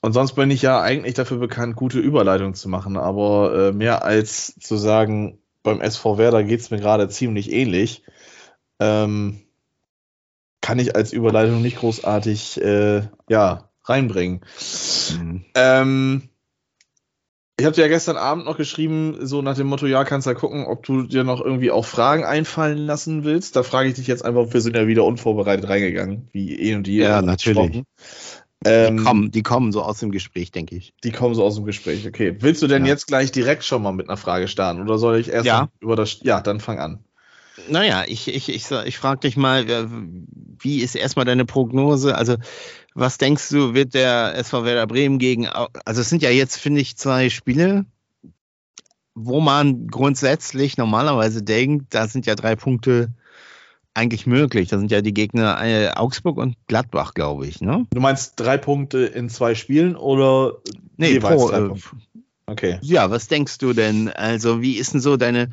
und sonst bin ich ja eigentlich dafür bekannt, gute Überleitungen zu machen, aber äh, mehr als zu sagen, beim SV Werder geht es mir gerade ziemlich ähnlich, ähm, kann ich als Überleitung nicht großartig äh, ja, reinbringen. Mhm. Ähm, ich habe dir ja gestern Abend noch geschrieben, so nach dem Motto, ja, kannst ja gucken, ob du dir noch irgendwie auch Fragen einfallen lassen willst. Da frage ich dich jetzt einfach, wir sind ja wieder unvorbereitet reingegangen, wie eh und je. Ja, natürlich. Ähm, die, kommen, die kommen so aus dem Gespräch, denke ich. Die kommen so aus dem Gespräch, okay. Willst du denn ja. jetzt gleich direkt schon mal mit einer Frage starten oder soll ich erst ja. über das. Ja, dann fang an. Naja, ich, ich, ich, ich frage dich mal, wie ist erstmal deine Prognose? Also, was denkst du, wird der SV Werder Bremen gegen, also es sind ja jetzt, finde ich, zwei Spiele, wo man grundsätzlich normalerweise denkt, da sind ja drei Punkte eigentlich möglich. Da sind ja die Gegner äh, Augsburg und Gladbach, glaube ich. Ne? Du meinst drei Punkte in zwei Spielen oder nee, jeweils pro, drei äh, Punkte? Okay. Ja, was denkst du denn? Also, wie ist denn so deine,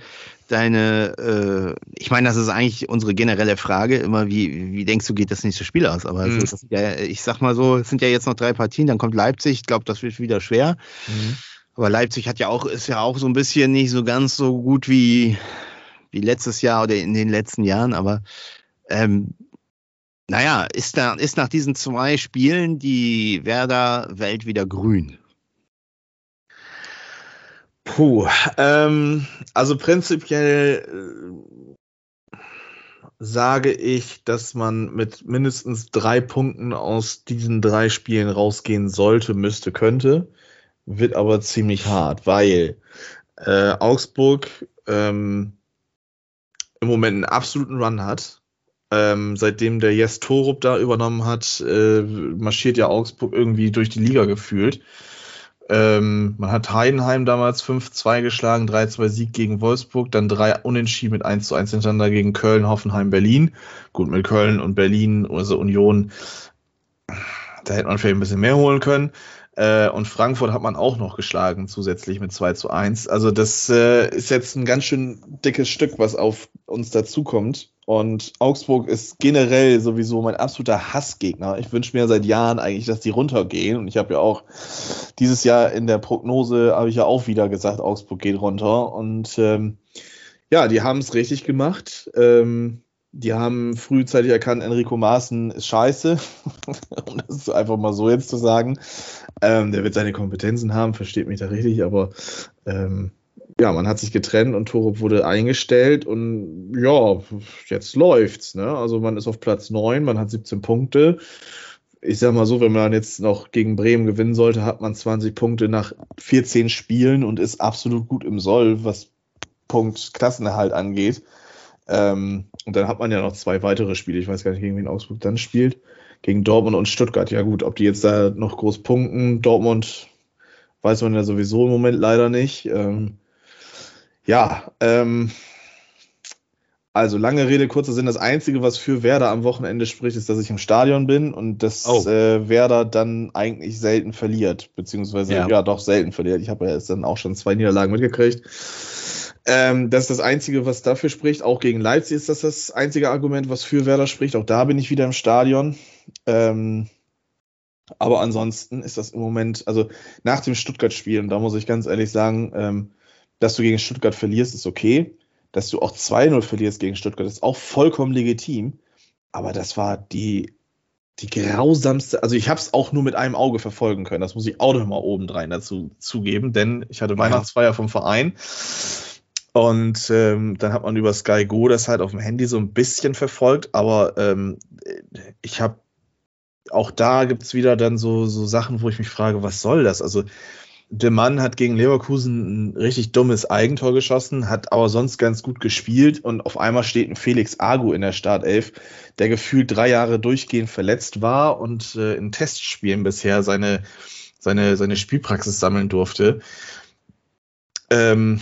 deine, äh, ich meine, das ist eigentlich unsere generelle Frage, immer, wie, wie denkst du, geht das nächste Spiel aus? Aber mhm. ist, ja, ich sag mal so, es sind ja jetzt noch drei Partien, dann kommt Leipzig, ich glaube, das wird wieder schwer. Mhm. Aber Leipzig hat ja auch, ist ja auch so ein bisschen nicht so ganz so gut wie, wie letztes Jahr oder in den letzten Jahren, aber ähm, naja, ist, da, ist nach diesen zwei Spielen die Werder-Welt wieder grün? Puh, ähm, also prinzipiell äh, sage ich, dass man mit mindestens drei Punkten aus diesen drei Spielen rausgehen sollte, müsste, könnte. Wird aber ziemlich hart, weil äh, Augsburg ähm, im Moment einen absoluten Run hat. Ähm, seitdem der Jes Torup da übernommen hat, äh, marschiert ja Augsburg irgendwie durch die Liga gefühlt. Ähm, man hat Heidenheim damals 5-2 geschlagen, 3-2 Sieg gegen Wolfsburg, dann drei Unentschieden mit 1-1 hintereinander gegen Köln, Hoffenheim, Berlin. Gut, mit Köln und Berlin, also Union, da hätte man vielleicht ein bisschen mehr holen können. Äh, und Frankfurt hat man auch noch geschlagen, zusätzlich mit 2 zu 1. Also das äh, ist jetzt ein ganz schön dickes Stück, was auf uns dazukommt. Und Augsburg ist generell sowieso mein absoluter Hassgegner. Ich wünsche mir seit Jahren eigentlich, dass die runtergehen. Und ich habe ja auch dieses Jahr in der Prognose, habe ich ja auch wieder gesagt, Augsburg geht runter. Und ähm, ja, die haben es richtig gemacht. Ähm, die haben frühzeitig erkannt, Enrico Maaßen ist scheiße, um das einfach mal so jetzt zu sagen. Ähm, der wird seine Kompetenzen haben, versteht mich da richtig, aber ähm, ja, man hat sich getrennt und Torup wurde eingestellt und ja, jetzt läuft's. Ne? Also man ist auf Platz 9, man hat 17 Punkte. Ich sag mal so, wenn man jetzt noch gegen Bremen gewinnen sollte, hat man 20 Punkte nach 14 Spielen und ist absolut gut im Soll, was Punkt Klassenerhalt angeht. Ähm, und dann hat man ja noch zwei weitere Spiele. Ich weiß gar nicht, gegen wen Augsburg dann spielt. Gegen Dortmund und Stuttgart. Ja gut, ob die jetzt da noch groß punkten. Dortmund weiß man ja sowieso im Moment leider nicht. Ähm, ja, ähm, also lange Rede, kurzer Sinn. Das Einzige, was für Werder am Wochenende spricht, ist, dass ich im Stadion bin und dass oh. äh, Werder dann eigentlich selten verliert. Beziehungsweise, ja, ja doch selten verliert. Ich habe ja jetzt dann auch schon zwei Niederlagen mitgekriegt. Ähm, das ist das Einzige, was dafür spricht. Auch gegen Leipzig ist das das einzige Argument, was für Werder spricht. Auch da bin ich wieder im Stadion. Ähm, aber ansonsten ist das im Moment, also nach dem Stuttgart-Spiel, und da muss ich ganz ehrlich sagen, ähm, dass du gegen Stuttgart verlierst, ist okay. Dass du auch 2-0 verlierst gegen Stuttgart, ist auch vollkommen legitim. Aber das war die, die grausamste, also ich habe es auch nur mit einem Auge verfolgen können. Das muss ich auch noch mal obendrein dazu zugeben, denn ich hatte Weihnachtsfeier vom Verein Und ähm, dann hat man über Sky Go das halt auf dem Handy so ein bisschen verfolgt, aber ähm, ich habe auch da gibt es wieder dann so, so Sachen, wo ich mich frage, was soll das? Also der Mann hat gegen Leverkusen ein richtig dummes Eigentor geschossen, hat aber sonst ganz gut gespielt und auf einmal steht ein Felix Agu in der Startelf, der gefühlt drei Jahre durchgehend verletzt war und äh, in Testspielen bisher seine, seine, seine Spielpraxis sammeln durfte. Ähm,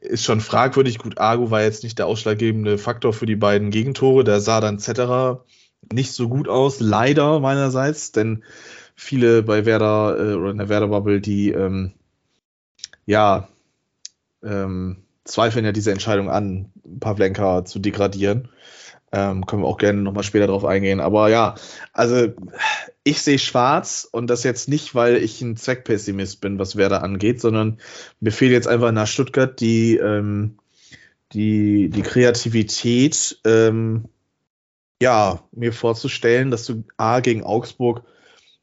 ist schon fragwürdig. Gut, Agu war jetzt nicht der ausschlaggebende Faktor für die beiden Gegentore. Da sah dann Zetterer nicht so gut aus, leider meinerseits, denn viele bei Werder äh, oder in der Werder-Bubble, die ähm, ja ähm, zweifeln ja diese Entscheidung an, Pavlenka zu degradieren. Ähm, können wir auch gerne nochmal später drauf eingehen. Aber ja, also ich sehe schwarz und das jetzt nicht, weil ich ein Zweckpessimist bin, was Werder angeht, sondern mir fehlt jetzt einfach nach Stuttgart die, ähm, die, die Kreativität, ähm, ja, mir vorzustellen, dass du A gegen Augsburg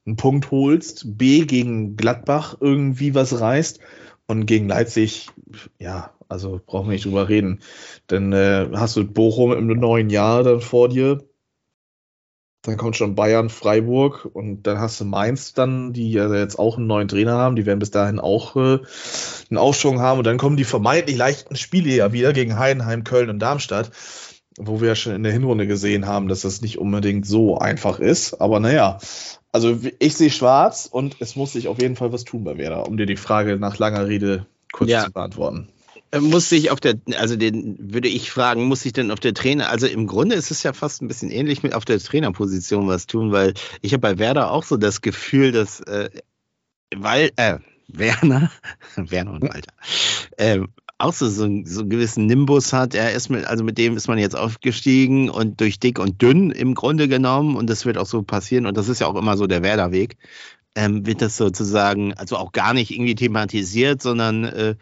einen Punkt holst, B gegen Gladbach irgendwie was reißt und gegen Leipzig, ja, also brauchen wir nicht drüber reden. Dann äh, hast du Bochum im neuen Jahr dann vor dir. Dann kommt schon Bayern, Freiburg und dann hast du Mainz dann, die ja jetzt auch einen neuen Trainer haben. Die werden bis dahin auch äh, einen Aufschwung haben und dann kommen die vermeintlich leichten Spiele ja wieder gegen Heidenheim, Köln und Darmstadt wo wir ja schon in der Hinrunde gesehen haben, dass das nicht unbedingt so einfach ist. Aber naja, also ich sehe schwarz und es muss sich auf jeden Fall was tun bei Werder, um dir die Frage nach langer Rede kurz ja. zu beantworten. Muss sich auf der, also den würde ich fragen, muss sich denn auf der Trainer, also im Grunde ist es ja fast ein bisschen ähnlich mit auf der Trainerposition was tun, weil ich habe bei Werder auch so das Gefühl, dass äh, weil, äh, Werner, Werner und Walter, äh, auch so, so, so einen gewissen Nimbus hat. Er ist mit, also mit dem ist man jetzt aufgestiegen und durch dick und dünn im Grunde genommen und das wird auch so passieren und das ist ja auch immer so der Werderweg, ähm, wird das sozusagen, also auch gar nicht irgendwie thematisiert, sondern äh,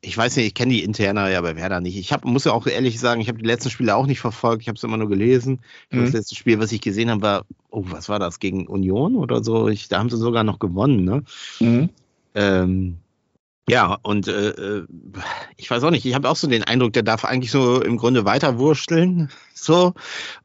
ich weiß nicht, ich kenne die Interna ja bei Werder nicht. Ich hab, muss ja auch ehrlich sagen, ich habe die letzten Spiele auch nicht verfolgt, ich habe es immer nur gelesen. Mhm. Das letzte Spiel, was ich gesehen habe, war, oh, was war das, gegen Union oder so? Ich, da haben sie sogar noch gewonnen, ne? Mhm. Ähm, ja, und äh, äh, ich weiß auch nicht, ich habe auch so den Eindruck, der darf eigentlich so im Grunde weiter wursteln. So.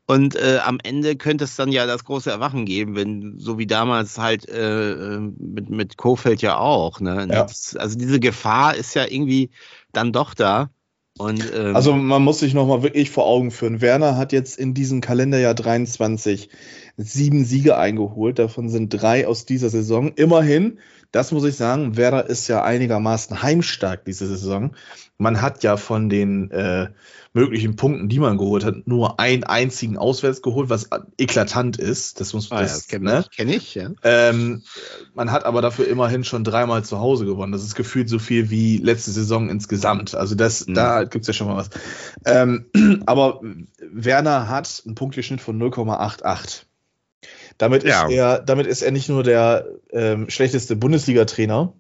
Und äh, am Ende könnte es dann ja das große Erwachen geben, wenn, so wie damals halt äh, äh mit, mit Kofeld ja auch. Ne? Ja. also diese Gefahr ist ja irgendwie dann doch da. Und, ähm, also man muss sich nochmal wirklich vor Augen führen. Werner hat jetzt in diesem Kalenderjahr 23 sieben Siege eingeholt. Davon sind drei aus dieser Saison. Immerhin das muss ich sagen, Werder ist ja einigermaßen heimstark diese Saison. Man hat ja von den äh, möglichen Punkten, die man geholt hat, nur einen einzigen auswärts geholt, was eklatant ist. Das muss man. Ah, das, ja, kenne ne? ich, kenn ich, ja. Ähm, man hat aber dafür immerhin schon dreimal zu Hause gewonnen. Das ist gefühlt so viel wie letzte Saison insgesamt. Also das, mhm. da gibt's ja schon mal was. Ähm, aber Werner hat einen Punkteschnitt von 0,88. Damit, ja. ist er, damit ist er nicht nur der ähm, schlechteste Bundesliga-Trainer,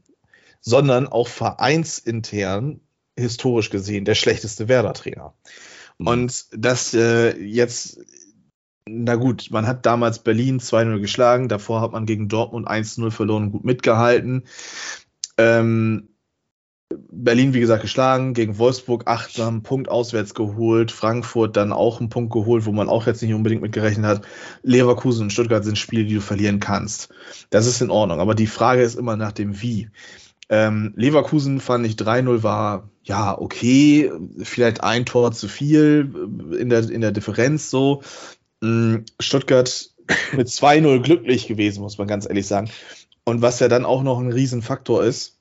sondern auch vereinsintern historisch gesehen der schlechteste Werder-Trainer. Mhm. Und das äh, jetzt, na gut, man hat damals Berlin 2-0 geschlagen, davor hat man gegen Dortmund 1-0 verloren und gut mitgehalten. Ähm, Berlin, wie gesagt, geschlagen, gegen Wolfsburg achtsam, Punkt auswärts geholt, Frankfurt dann auch einen Punkt geholt, wo man auch jetzt nicht unbedingt mit gerechnet hat. Leverkusen und Stuttgart sind Spiele, die du verlieren kannst. Das ist in Ordnung, aber die Frage ist immer nach dem Wie. Ähm, Leverkusen fand ich 3-0 war ja okay, vielleicht ein Tor zu viel in der, in der Differenz so. Mm, Stuttgart mit 2-0 glücklich gewesen, muss man ganz ehrlich sagen. Und was ja dann auch noch ein Riesenfaktor ist,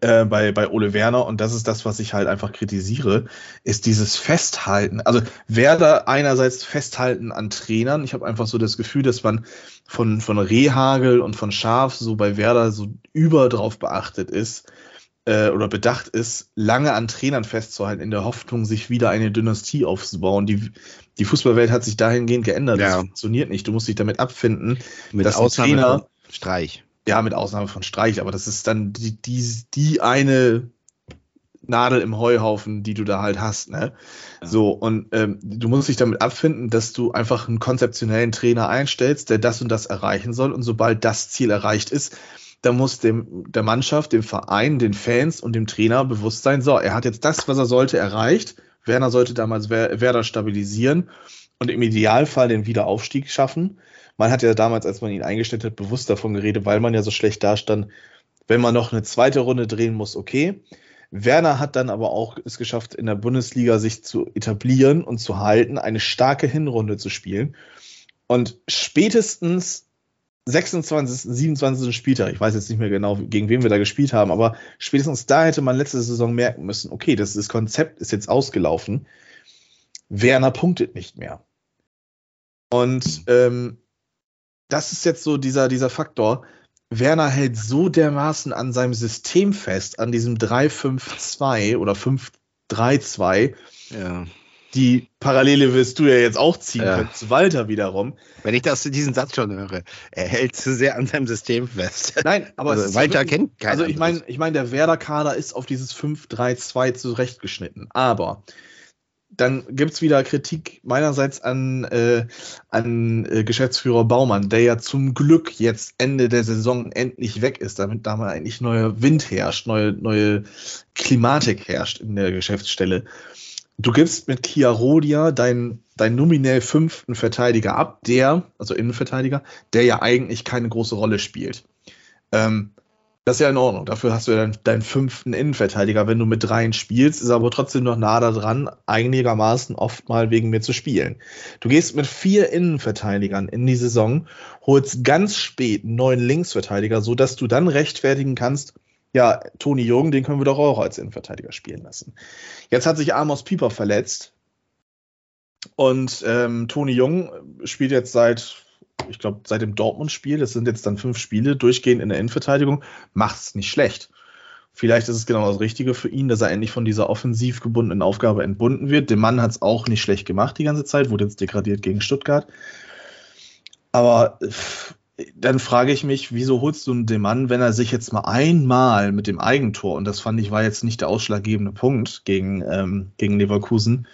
äh, bei, bei Ole Werner, und das ist das, was ich halt einfach kritisiere, ist dieses Festhalten. Also Werder einerseits Festhalten an Trainern. Ich habe einfach so das Gefühl, dass man von, von Rehagel und von Schaf so bei Werder so über drauf beachtet ist äh, oder bedacht ist, lange an Trainern festzuhalten, in der Hoffnung, sich wieder eine Dynastie aufzubauen. Die, die Fußballwelt hat sich dahingehend geändert. Ja. Das funktioniert nicht. Du musst dich damit abfinden, Mit dass Ausnahme ein Trainer Streich ja, mit Ausnahme von Streich, aber das ist dann die, die, die eine Nadel im Heuhaufen, die du da halt hast, ne? Ja. So, und ähm, du musst dich damit abfinden, dass du einfach einen konzeptionellen Trainer einstellst, der das und das erreichen soll. Und sobald das Ziel erreicht ist, da muss dem, der Mannschaft, dem Verein, den Fans und dem Trainer bewusst sein, so, er hat jetzt das, was er sollte, erreicht. Werner sollte damals Werder stabilisieren und im Idealfall den Wiederaufstieg schaffen. Man hat ja damals, als man ihn eingestellt hat, bewusst davon geredet, weil man ja so schlecht dastand, wenn man noch eine zweite Runde drehen muss, okay. Werner hat dann aber auch es geschafft, in der Bundesliga sich zu etablieren und zu halten, eine starke Hinrunde zu spielen. Und spätestens 26., 27. Spieltag, ich weiß jetzt nicht mehr genau, gegen wen wir da gespielt haben, aber spätestens da hätte man letzte Saison merken müssen, okay, das, das Konzept ist jetzt ausgelaufen. Werner punktet nicht mehr. Und ähm, das ist jetzt so dieser, dieser Faktor. Werner hält so dermaßen an seinem System fest, an diesem 3-5-2 oder 5-3-2. Ja. Die Parallele wirst du ja jetzt auch ziehen ja. können zu Walter wiederum. Wenn ich das diesen Satz schon höre, er hält zu sehr an seinem System fest. Nein, aber also Walter wirklich, kennt keinen. Also ich meine, ich meine, der Werder-Kader ist auf dieses 5-3-2 zurechtgeschnitten. Aber dann gibt es wieder Kritik meinerseits an, äh, an äh, Geschäftsführer Baumann, der ja zum Glück jetzt Ende der Saison endlich weg ist, damit da mal eigentlich neuer Wind herrscht, neue, neue Klimatik herrscht in der Geschäftsstelle. Du gibst mit Kia Rodia deinen dein nominell fünften Verteidiger ab, der, also Innenverteidiger, der ja eigentlich keine große Rolle spielt. Ähm, das ist ja in Ordnung. Dafür hast du ja deinen, deinen fünften Innenverteidiger. Wenn du mit dreien spielst, ist er aber trotzdem noch nah daran, einigermaßen oft mal wegen mir zu spielen. Du gehst mit vier Innenverteidigern in die Saison, holst ganz spät einen neuen Linksverteidiger, sodass du dann rechtfertigen kannst, ja, Toni Jung, den können wir doch auch als Innenverteidiger spielen lassen. Jetzt hat sich Amos Pieper verletzt. Und ähm, Toni Jung spielt jetzt seit ich glaube, seit dem Dortmund-Spiel, das sind jetzt dann fünf Spiele, durchgehend in der Innenverteidigung, macht es nicht schlecht. Vielleicht ist es genau das Richtige für ihn, dass er endlich von dieser offensiv gebundenen Aufgabe entbunden wird. Der Mann hat es auch nicht schlecht gemacht die ganze Zeit, wurde jetzt degradiert gegen Stuttgart. Aber dann frage ich mich, wieso holst du den Mann, wenn er sich jetzt mal einmal mit dem Eigentor, und das fand ich war jetzt nicht der ausschlaggebende Punkt gegen, ähm, gegen Leverkusen,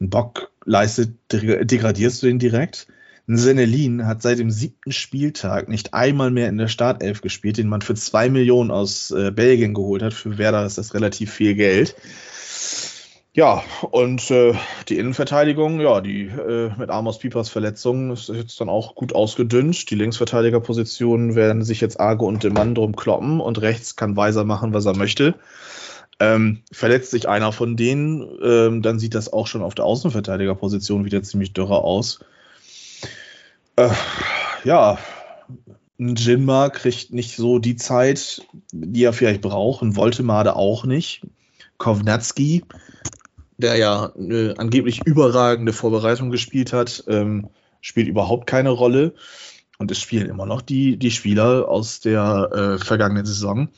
einen Bock leistet, degradierst du den direkt? Senelin hat seit dem siebten Spieltag nicht einmal mehr in der Startelf gespielt, den man für zwei Millionen aus äh, Belgien geholt hat. Für Werder ist das relativ viel Geld. Ja, und äh, die Innenverteidigung, ja, die äh, mit Amos Piepers Verletzung ist jetzt dann auch gut ausgedünnt. Die Linksverteidigerpositionen werden sich jetzt Arge und dem Mann drum kloppen und rechts kann Weiser machen, was er möchte. Ähm, verletzt sich einer von denen, ähm, dann sieht das auch schon auf der Außenverteidigerposition wieder ziemlich dürrer aus. Äh, ja, ein Jinma kriegt nicht so die Zeit, die er vielleicht braucht. Ein Voltemade auch nicht. Kovnatski, der ja eine angeblich überragende Vorbereitung gespielt hat, ähm, spielt überhaupt keine Rolle. Und es spielen immer noch die, die Spieler aus der äh, vergangenen Saison.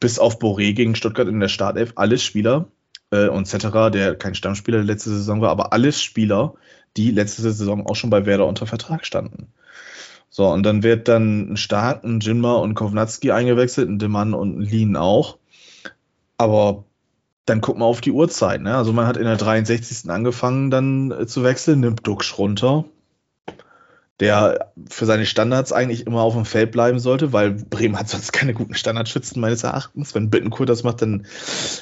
Bis auf Boré gegen Stuttgart in der Startelf. Alle Spieler äh, und Cetera, der kein Stammspieler der letzte Saison war, aber alle Spieler, die letzte Saison auch schon bei Werder unter Vertrag standen. So, und dann wird dann ein Stark, ein Jinma und Kovnatski eingewechselt, ein Demann und ein Lien auch. Aber dann guck mal auf die Uhrzeit. Ne? Also man hat in der 63. angefangen dann äh, zu wechseln, nimmt Duxch runter, der für seine Standards eigentlich immer auf dem Feld bleiben sollte, weil Bremen hat sonst keine guten Standardschützen meines Erachtens. Wenn Bittenkurt das macht, dann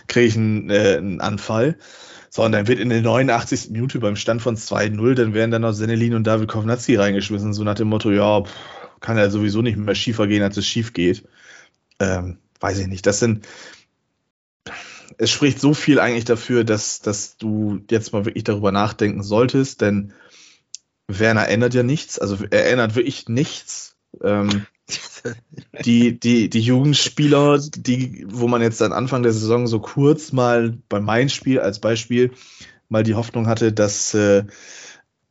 kriege ich einen, äh, einen Anfall. So, und dann wird in der 89. Minute beim Stand von 2-0, dann werden dann noch Senelin und David Kovnatski reingeschmissen, so nach dem Motto, ja, kann ja sowieso nicht mehr schiefer gehen, als es schief geht. Ähm, weiß ich nicht. Das sind, es spricht so viel eigentlich dafür, dass, dass du jetzt mal wirklich darüber nachdenken solltest, denn Werner ändert ja nichts, also er ändert wirklich nichts. Ähm, die, die, die Jugendspieler, die, wo man jetzt am Anfang der Saison so kurz mal bei meinem Spiel als Beispiel mal die Hoffnung hatte, dass, äh,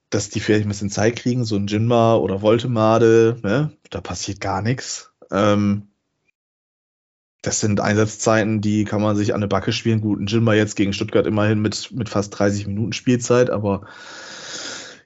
dass die vielleicht ein bisschen Zeit kriegen, so ein Jinma oder Voltemade, ne? da passiert gar nichts. Ähm, das sind Einsatzzeiten, die kann man sich an eine Backe spielen. Gut, ein Jinma jetzt gegen Stuttgart immerhin mit, mit fast 30 Minuten Spielzeit, aber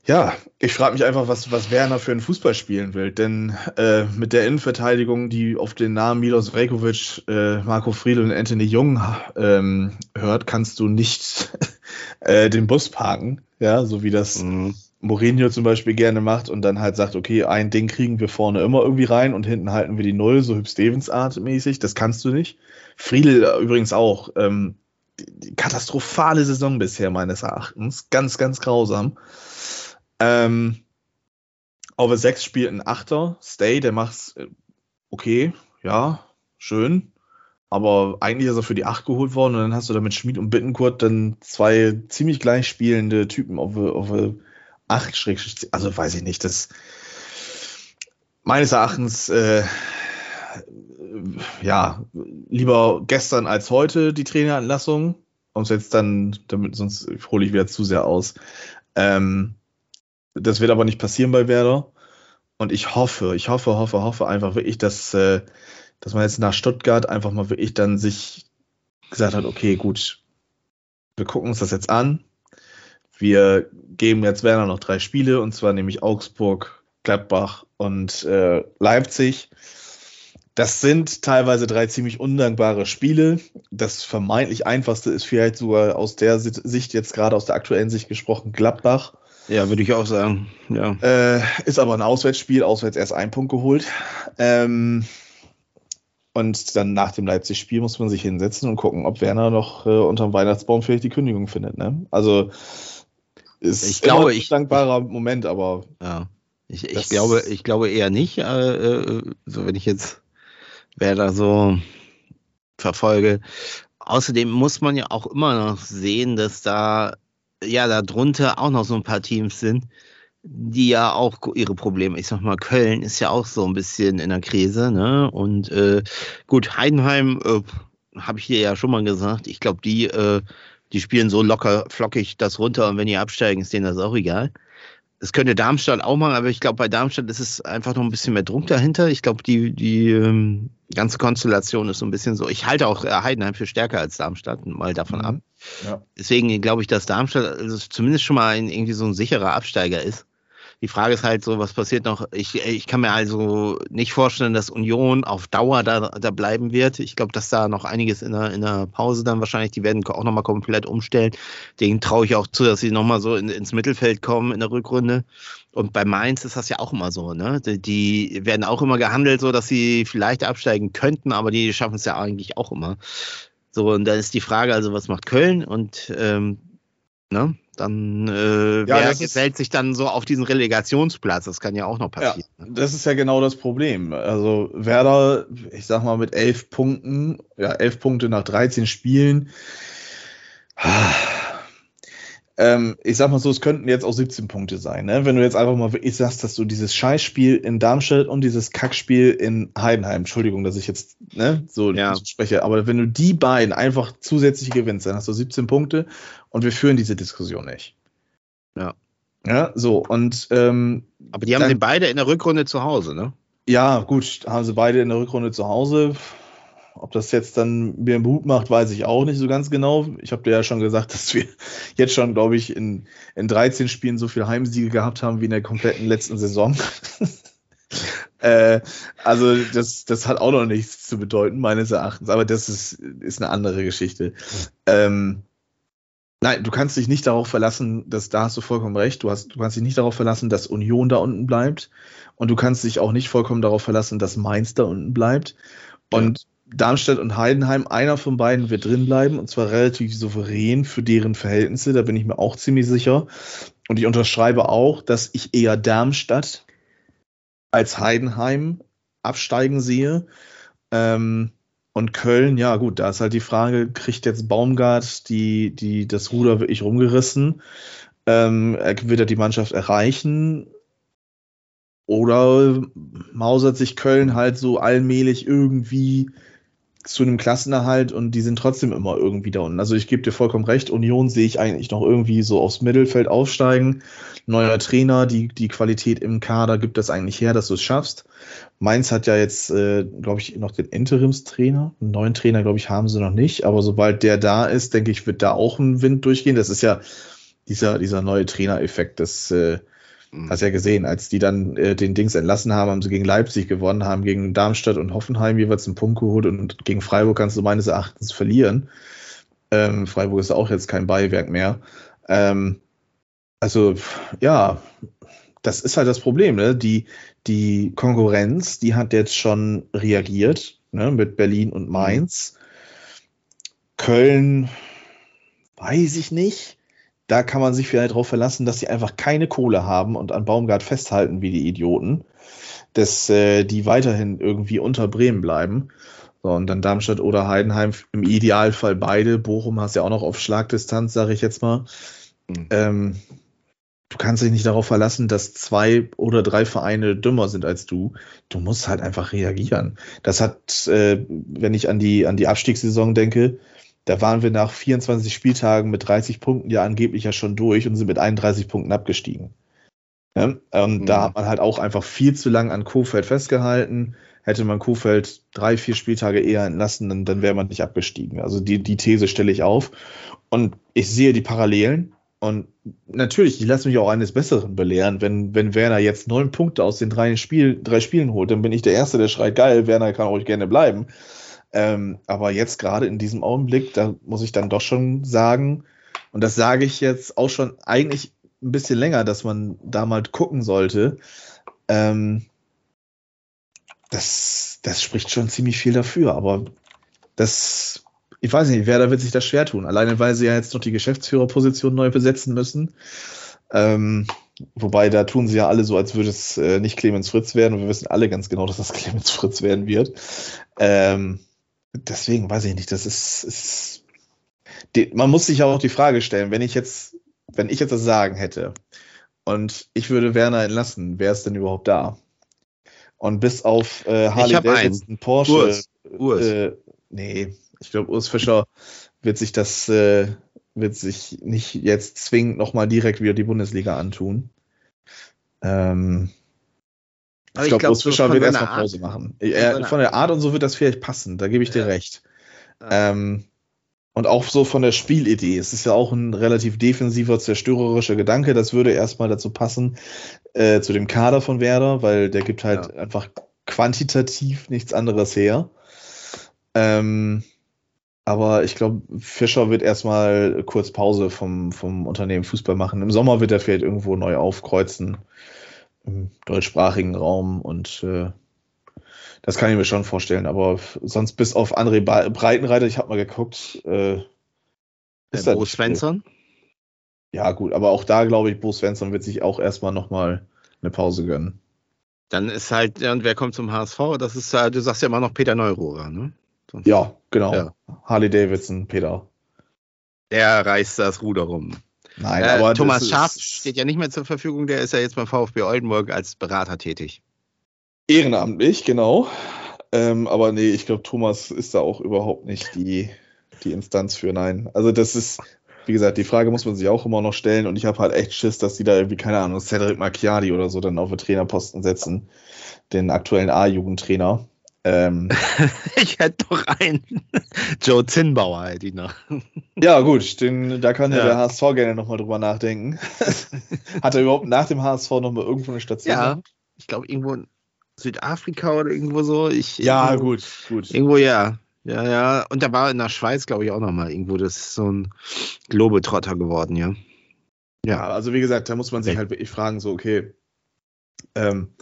ja, ich frage mich einfach, was, was Werner für einen Fußball spielen will. Denn äh, mit der Innenverteidigung, die auf den Namen Milos Rekovic, äh, Marco Friedl und Anthony Jung ähm, hört, kannst du nicht äh, den Bus parken. Ja, so wie das, mhm. Mourinho zum Beispiel gerne macht und dann halt sagt, okay, ein Ding kriegen wir vorne immer irgendwie rein und hinten halten wir die Null, so Hüb Stevens Art mäßig. Das kannst du nicht. Friedel übrigens auch. Ähm, die, katastrophale Saison bisher meines Erachtens. Ganz, ganz grausam. Ähm, Over 6 spielt ein Achter. Stay, der macht's äh, okay, ja, schön. Aber eigentlich ist er für die 8 geholt worden und dann hast du da mit Schmid und Bittenkurt dann zwei ziemlich gleich spielende Typen auf, auf 8 Schräg, also weiß ich nicht, das meines Erachtens äh, ja, lieber gestern als heute die Traineranlassung. Und jetzt dann, damit, sonst hole ich wieder zu sehr aus. Ähm, das wird aber nicht passieren bei Werder. Und ich hoffe, ich hoffe, hoffe, hoffe einfach wirklich, dass, äh, dass man jetzt nach Stuttgart einfach mal wirklich dann sich gesagt hat, okay, gut, wir gucken uns das jetzt an. Wir geben jetzt Werner noch drei Spiele, und zwar nämlich Augsburg, Gladbach und äh, Leipzig. Das sind teilweise drei ziemlich undankbare Spiele. Das vermeintlich einfachste ist vielleicht sogar aus der Sicht, jetzt gerade aus der aktuellen Sicht gesprochen, Gladbach. Ja, würde ich auch sagen. Ja. Äh, ist aber ein Auswärtsspiel, auswärts erst ein Punkt geholt. Ähm, und dann nach dem Leipzig-Spiel muss man sich hinsetzen und gucken, ob Werner noch äh, unterm Weihnachtsbaum vielleicht die Kündigung findet. Ne? Also ist ich glaube, ein dankbarer Moment, aber. Ja. Ich, ich glaube, ich glaube eher nicht. Äh, äh, so wenn ich jetzt Werder so verfolge. Außerdem muss man ja auch immer noch sehen, dass da ja darunter auch noch so ein paar Teams sind, die ja auch ihre Probleme. Ich sag mal, Köln ist ja auch so ein bisschen in der Krise, ne? Und äh, gut, Heidenheim äh, habe ich hier ja schon mal gesagt. Ich glaube, die äh, die spielen so locker flockig das runter und wenn die absteigen, ist denen das auch egal. Das könnte Darmstadt auch machen, aber ich glaube, bei Darmstadt ist es einfach noch ein bisschen mehr Druck dahinter. Ich glaube, die, die ähm, ganze Konstellation ist so ein bisschen so. Ich halte auch Heidenheim für stärker als Darmstadt, mal davon mhm. ab. Ja. Deswegen glaube ich, dass Darmstadt also zumindest schon mal ein, irgendwie so ein sicherer Absteiger ist. Die Frage ist halt so, was passiert noch? Ich, ich kann mir also nicht vorstellen, dass Union auf Dauer da, da bleiben wird. Ich glaube, dass da noch einiges in der, in der Pause dann wahrscheinlich, die werden auch nochmal komplett umstellen. Denen traue ich auch zu, dass sie nochmal so in, ins Mittelfeld kommen in der Rückrunde. Und bei Mainz ist das ja auch immer so, ne? Die, werden auch immer gehandelt, so dass sie vielleicht absteigen könnten, aber die schaffen es ja eigentlich auch immer. So, und dann ist die Frage, also was macht Köln? Und ähm, ne? Dann äh, ja, wer gefällt sich dann so auf diesen Relegationsplatz? Das kann ja auch noch passieren. Ja, das ist ja genau das Problem. Also Werder, ich sag mal mit elf Punkten, ja elf Punkte nach 13 Spielen ähm, ich sag mal so, es könnten jetzt auch 17 Punkte sein. Ne? Wenn du jetzt einfach mal wirklich sagst, dass du dieses Scheißspiel in Darmstadt und dieses Kackspiel in Heidenheim, Entschuldigung, dass ich jetzt ne, so, ja. so spreche, aber wenn du die beiden einfach zusätzlich gewinnst, dann hast du 17 Punkte und wir führen diese Diskussion nicht. Ja. Ja, so und ähm, aber die haben dann, sie beide in der Rückrunde zu Hause, ne? Ja, gut, haben sie beide in der Rückrunde zu Hause. Ob das jetzt dann mir Mut macht, weiß ich auch nicht so ganz genau. Ich habe dir ja schon gesagt, dass wir jetzt schon, glaube ich, in, in 13 Spielen so viele Heimsiege gehabt haben wie in der kompletten letzten Saison. äh, also das, das hat auch noch nichts zu bedeuten, meines Erachtens. Aber das ist, ist eine andere Geschichte. Ähm, Nein, du kannst dich nicht darauf verlassen, dass da hast du vollkommen recht. Du, hast, du kannst dich nicht darauf verlassen, dass Union da unten bleibt. Und du kannst dich auch nicht vollkommen darauf verlassen, dass Mainz da unten bleibt. Und Darmstadt und Heidenheim, einer von beiden wird drin bleiben und zwar relativ souverän für deren Verhältnisse, da bin ich mir auch ziemlich sicher. Und ich unterschreibe auch, dass ich eher Darmstadt als Heidenheim absteigen sehe. Ähm, und Köln, ja gut, da ist halt die Frage, kriegt jetzt Baumgart die, die, das Ruder wirklich rumgerissen? Ähm, wird er die Mannschaft erreichen? Oder mausert sich Köln halt so allmählich irgendwie zu einem Klassenerhalt und die sind trotzdem immer irgendwie da unten. Also ich gebe dir vollkommen recht, Union sehe ich eigentlich noch irgendwie so aufs Mittelfeld aufsteigen. Neuer Trainer, die, die Qualität im Kader gibt das eigentlich her, dass du es schaffst. Mainz hat ja jetzt, äh, glaube ich, noch den Interimstrainer. Einen neuen Trainer, glaube ich, haben sie noch nicht. Aber sobald der da ist, denke ich, wird da auch ein Wind durchgehen. Das ist ja dieser, dieser neue Trainereffekt, das äh, Mhm. Hast ja gesehen, als die dann äh, den Dings entlassen haben, haben sie gegen Leipzig gewonnen, haben gegen Darmstadt und Hoffenheim jeweils einen Punkt geholt und gegen Freiburg kannst du meines Erachtens verlieren. Ähm, Freiburg ist auch jetzt kein Beiwerk mehr. Ähm, Also, ja, das ist halt das Problem, ne? Die, die Konkurrenz, die hat jetzt schon reagiert, ne? Mit Berlin und Mainz. Köln, weiß ich nicht. Da kann man sich vielleicht darauf verlassen, dass sie einfach keine Kohle haben und an Baumgart festhalten wie die Idioten, dass äh, die weiterhin irgendwie unter Bremen bleiben. So, und dann Darmstadt oder Heidenheim, im Idealfall beide. Bochum hast ja auch noch auf Schlagdistanz, sage ich jetzt mal. Mhm. Ähm, du kannst dich nicht darauf verlassen, dass zwei oder drei Vereine dümmer sind als du. Du musst halt einfach reagieren. Das hat, äh, wenn ich an die, an die Abstiegssaison denke, da waren wir nach 24 Spieltagen mit 30 Punkten ja angeblich ja schon durch und sind mit 31 Punkten abgestiegen. Ja? Und mhm. da hat man halt auch einfach viel zu lang an Kofeld festgehalten. Hätte man Kofeld drei, vier Spieltage eher entlassen, dann, dann wäre man nicht abgestiegen. Also die, die These stelle ich auf. Und ich sehe die Parallelen. Und natürlich, ich lasse mich auch eines Besseren belehren. Wenn, wenn Werner jetzt neun Punkte aus den drei, Spiel, drei Spielen holt, dann bin ich der Erste, der schreit, geil, Werner kann auch gerne bleiben. Ähm, aber jetzt gerade in diesem Augenblick, da muss ich dann doch schon sagen, und das sage ich jetzt auch schon eigentlich ein bisschen länger, dass man da mal gucken sollte. Ähm, das, das spricht schon ziemlich viel dafür, aber das ich weiß nicht, wer da wird sich das schwer tun. Alleine, weil sie ja jetzt noch die Geschäftsführerposition neu besetzen müssen. Ähm, wobei, da tun sie ja alle so, als würde es äh, nicht Clemens Fritz werden. Und wir wissen alle ganz genau, dass das Clemens Fritz werden wird. Ähm, deswegen weiß ich nicht, das ist, ist die, man muss sich ja auch die Frage stellen, wenn ich jetzt, wenn ich jetzt das Sagen hätte und ich würde Werner entlassen, wer ist denn überhaupt da? Und bis auf äh, Harley Davidson, Porsche, Urs. Urs. Äh, nee, ich glaube, Urs Fischer wird sich das, äh, wird sich nicht jetzt zwingend nochmal direkt wieder die Bundesliga antun. Ähm, ich glaube, glaub, Urs Fischer wird erstmal Pause machen. Er, von der Art und so wird das vielleicht passen, da gebe ich dir recht. Ja. Ähm, und auch so von der Spielidee. Es ist ja auch ein relativ defensiver, zerstörerischer Gedanke. Das würde erstmal dazu passen, äh, zu dem Kader von Werder, weil der gibt halt ja. einfach quantitativ nichts anderes her. Ähm, aber ich glaube, Fischer wird erstmal kurz Pause vom, vom Unternehmen Fußball machen. Im Sommer wird er vielleicht irgendwo neu aufkreuzen im deutschsprachigen Raum und äh, das kann ich mir schon vorstellen. Aber sonst bis auf André Breitenreiter, ich habe mal geguckt. Äh, ist Bo Svensson? Ja, gut, aber auch da glaube ich, Bo Svensson wird sich auch erstmal nochmal eine Pause gönnen. Dann ist halt, und wer kommt zum HSV? Das ist, du sagst ja immer noch Peter Neururer, ne? Sonst ja, genau. Ja. Harley Davidson, Peter. Der reißt das Ruder rum. Nein, äh, aber Thomas Schaaf steht ja nicht mehr zur Verfügung, der ist ja jetzt beim VfB Oldenburg als Berater tätig. Ehrenamtlich, genau. Ähm, aber nee, ich glaube, Thomas ist da auch überhaupt nicht die, die Instanz für. Nein. Also, das ist, wie gesagt, die Frage muss man sich auch immer noch stellen und ich habe halt echt Schiss, dass die da irgendwie, keine Ahnung, Cedric Macchiadi oder so dann auf den Trainerposten setzen, den aktuellen A-Jugendtrainer. Ähm, ich hätte doch einen. Joe Zinnbauer hätte ich noch. ja, gut, den, da kann ja. der HSV gerne nochmal drüber nachdenken. Hat er überhaupt nach dem HSV nochmal irgendwo eine Station? Ja, ich glaube irgendwo in Südafrika oder irgendwo so. Ich, ja, irgendwo, gut, gut. Irgendwo ja. Ja, ja. Und da war in der Schweiz, glaube ich, auch nochmal irgendwo. Das ist so ein Globetrotter geworden, ja. Ja, also wie gesagt, da muss man sich halt wirklich fragen, so, okay, ähm,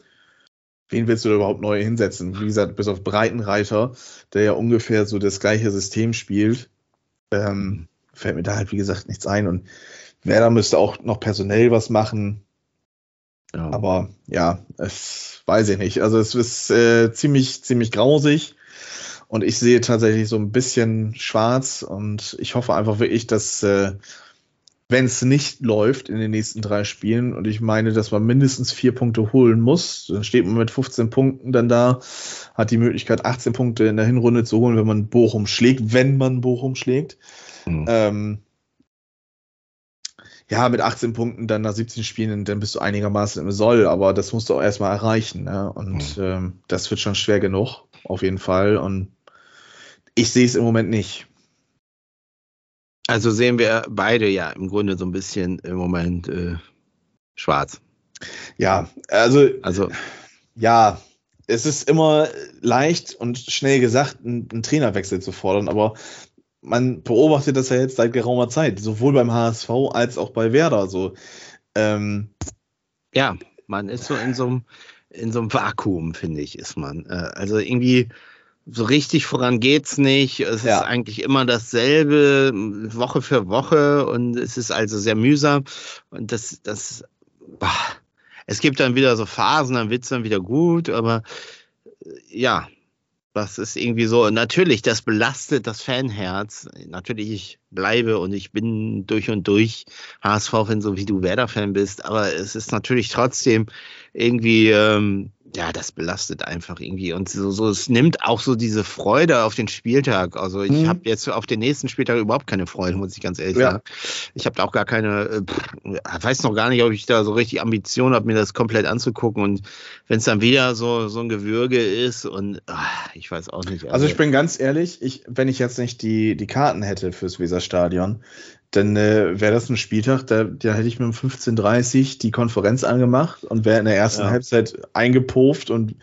wen willst du da überhaupt neu hinsetzen? Wie gesagt, bis auf Breitenreiter, der ja ungefähr so das gleiche System spielt, ähm, fällt mir da halt, wie gesagt, nichts ein. Und Werder müsste auch noch personell was machen. Ja. Aber ja, es weiß ich nicht. Also es ist äh, ziemlich, ziemlich grausig. Und ich sehe tatsächlich so ein bisschen schwarz und ich hoffe einfach wirklich, dass äh, wenn es nicht läuft in den nächsten drei Spielen und ich meine, dass man mindestens vier Punkte holen muss, dann steht man mit 15 Punkten dann da, hat die Möglichkeit 18 Punkte in der Hinrunde zu holen, wenn man Bochum schlägt, wenn man Bochum schlägt. Mhm. Ähm, ja, mit 18 Punkten dann nach 17 Spielen, dann bist du einigermaßen im Soll, aber das musst du auch erstmal erreichen. Ne? Und mhm. ähm, das wird schon schwer genug, auf jeden Fall. Und ich sehe es im Moment nicht. Also sehen wir beide ja im Grunde so ein bisschen im Moment äh, schwarz. Ja, also, also ja, es ist immer leicht und schnell gesagt, einen, Trainerwechsel zu fordern, aber man beobachtet das ja jetzt seit geraumer Zeit, sowohl beim HSV als auch bei Werder. So, Ähm, ja, man ist so in so einem, in so einem Vakuum, finde ich, ist man. Äh, also irgendwie so richtig voran geht's nicht. Es ja. ist eigentlich immer dasselbe, Woche für Woche und es ist also sehr mühsam. Und das, das, boah. es gibt dann wieder so Phasen, dann wird's dann wieder gut, aber äh, ja, das ist irgendwie so, natürlich, das belastet das Fanherz. Natürlich, ich bleibe und ich bin durch und durch HSV-Fan, so wie du Werder-Fan bist, aber es ist natürlich trotzdem irgendwie, ähm, ja, das belastet einfach irgendwie. Und so, so, es nimmt auch so diese Freude auf den Spieltag. Also ich mhm. habe jetzt auf den nächsten Spieltag überhaupt keine Freude, muss ich ganz ehrlich ja. sagen. Ich habe da auch gar keine, äh, weiß noch gar nicht, ob ich da so richtig Ambition habe, mir das komplett anzugucken. Und wenn es dann wieder so, so ein Gewürge ist und ach, ich weiß auch nicht. Also, also ich bin ganz ehrlich, ich, wenn ich jetzt nicht die, die Karten hätte fürs Weserstadion, dann äh, wäre das ein Spieltag, da, da hätte ich mir um 15.30 die Konferenz angemacht und wäre in der ersten ja. Halbzeit eingepufft und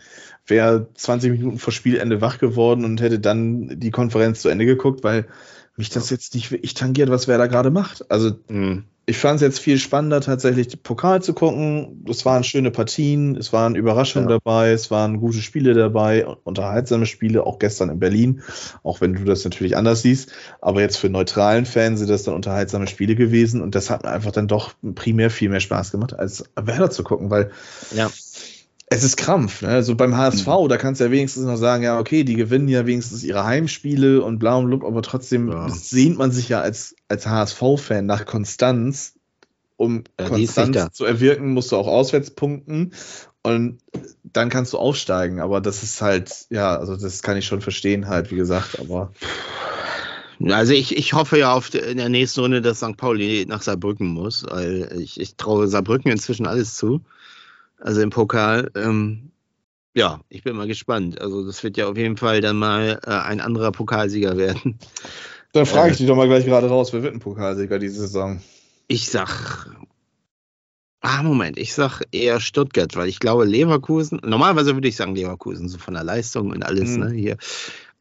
wäre 20 Minuten vor Spielende wach geworden und hätte dann die Konferenz zu Ende geguckt, weil mich das jetzt nicht wirklich tangiert, was wer da gerade macht. Also mhm ich fand es jetzt viel spannender, tatsächlich Pokal zu gucken. Es waren schöne Partien, es waren Überraschungen ja. dabei, es waren gute Spiele dabei, unterhaltsame Spiele, auch gestern in Berlin, auch wenn du das natürlich anders siehst. Aber jetzt für neutralen Fans sind das dann unterhaltsame Spiele gewesen und das hat mir einfach dann doch primär viel mehr Spaß gemacht, als Werder zu gucken, weil ja es ist Krampf. Ne? Also beim HSV, mhm. da kannst du ja wenigstens noch sagen, ja, okay, die gewinnen ja wenigstens ihre Heimspiele und bla und blub, aber trotzdem ja. sehnt man sich ja als, als HSV-Fan nach Konstanz. Um ja, Konstanz zu erwirken, musst du auch auswärts punkten und dann kannst du aufsteigen. Aber das ist halt, ja, also das kann ich schon verstehen, halt, wie gesagt, aber. Also ich, ich hoffe ja auf in der nächsten Runde, dass St. Pauli nach Saarbrücken muss. Weil ich, ich traue Saarbrücken inzwischen alles zu also im Pokal. Ähm, ja, ich bin mal gespannt. Also das wird ja auf jeden Fall dann mal äh, ein anderer Pokalsieger werden. Dann frage ich äh, dich doch mal gleich gerade raus, wer wird ein Pokalsieger diese Saison? Ich sag. Ah, Moment, ich sag eher Stuttgart, weil ich glaube, Leverkusen, normalerweise würde ich sagen Leverkusen, so von der Leistung und alles, mhm. ne, hier.